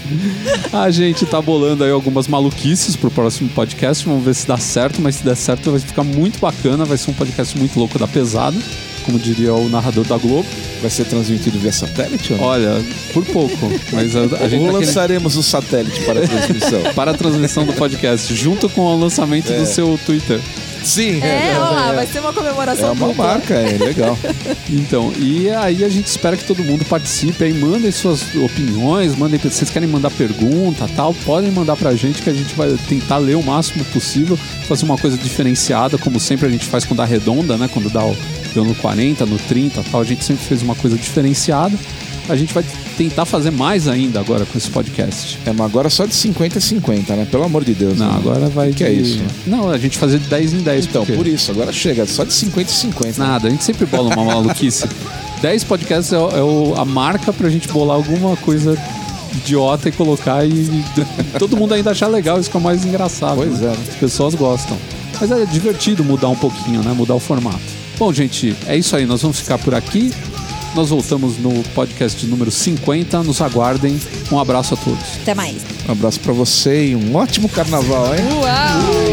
[laughs] A gente tá bolando aí algumas maluquices pro próximo podcast. Vamos ver se dá certo, mas se der certo vai ficar muito bacana. Vai ser um podcast muito louco da pesada, como diria o narrador da Globo. Vai ser transmitido via satélite ou não? Olha, por pouco. Mas a, a gente Ou tá lançaremos o satélite para a transmissão? [laughs] para a transmissão do podcast, junto com o lançamento do seu Twitter. Sim, É, olha lá, vai ser uma comemoração É uma dupla. marca, é legal. [laughs] Então, e aí a gente espera que todo mundo participe aí, mandem suas opiniões, mandem, se vocês querem mandar pergunta tal, podem mandar pra gente que a gente vai tentar ler o máximo possível, fazer uma coisa diferenciada, como sempre a gente faz quando dá redonda, né? Quando dá o, deu no 40, no 30 tal, a gente sempre fez uma coisa diferenciada. A gente vai tentar fazer mais ainda agora com esse podcast. É, mas agora só de 50 a 50, né? Pelo amor de Deus. Não, né? agora vai que é de- isso? Não, a gente fazer de 10 em 10. Então, porque- por isso, agora chega, só de 50 e 50. Nada, a gente sempre bola uma maluquice. [laughs] 10 podcasts é, é o- a marca pra gente bolar alguma coisa idiota e colocar e [laughs] todo mundo ainda achar legal, isso que é o mais engraçado. Pois né? é? As pessoas gostam. Mas é divertido mudar um pouquinho, né? Mudar o formato. Bom, gente, é isso aí. Nós vamos ficar por aqui. Nós voltamos no podcast número 50. Nos aguardem. Um abraço a todos. Até mais. Um abraço pra você e um ótimo carnaval, hein? Uau!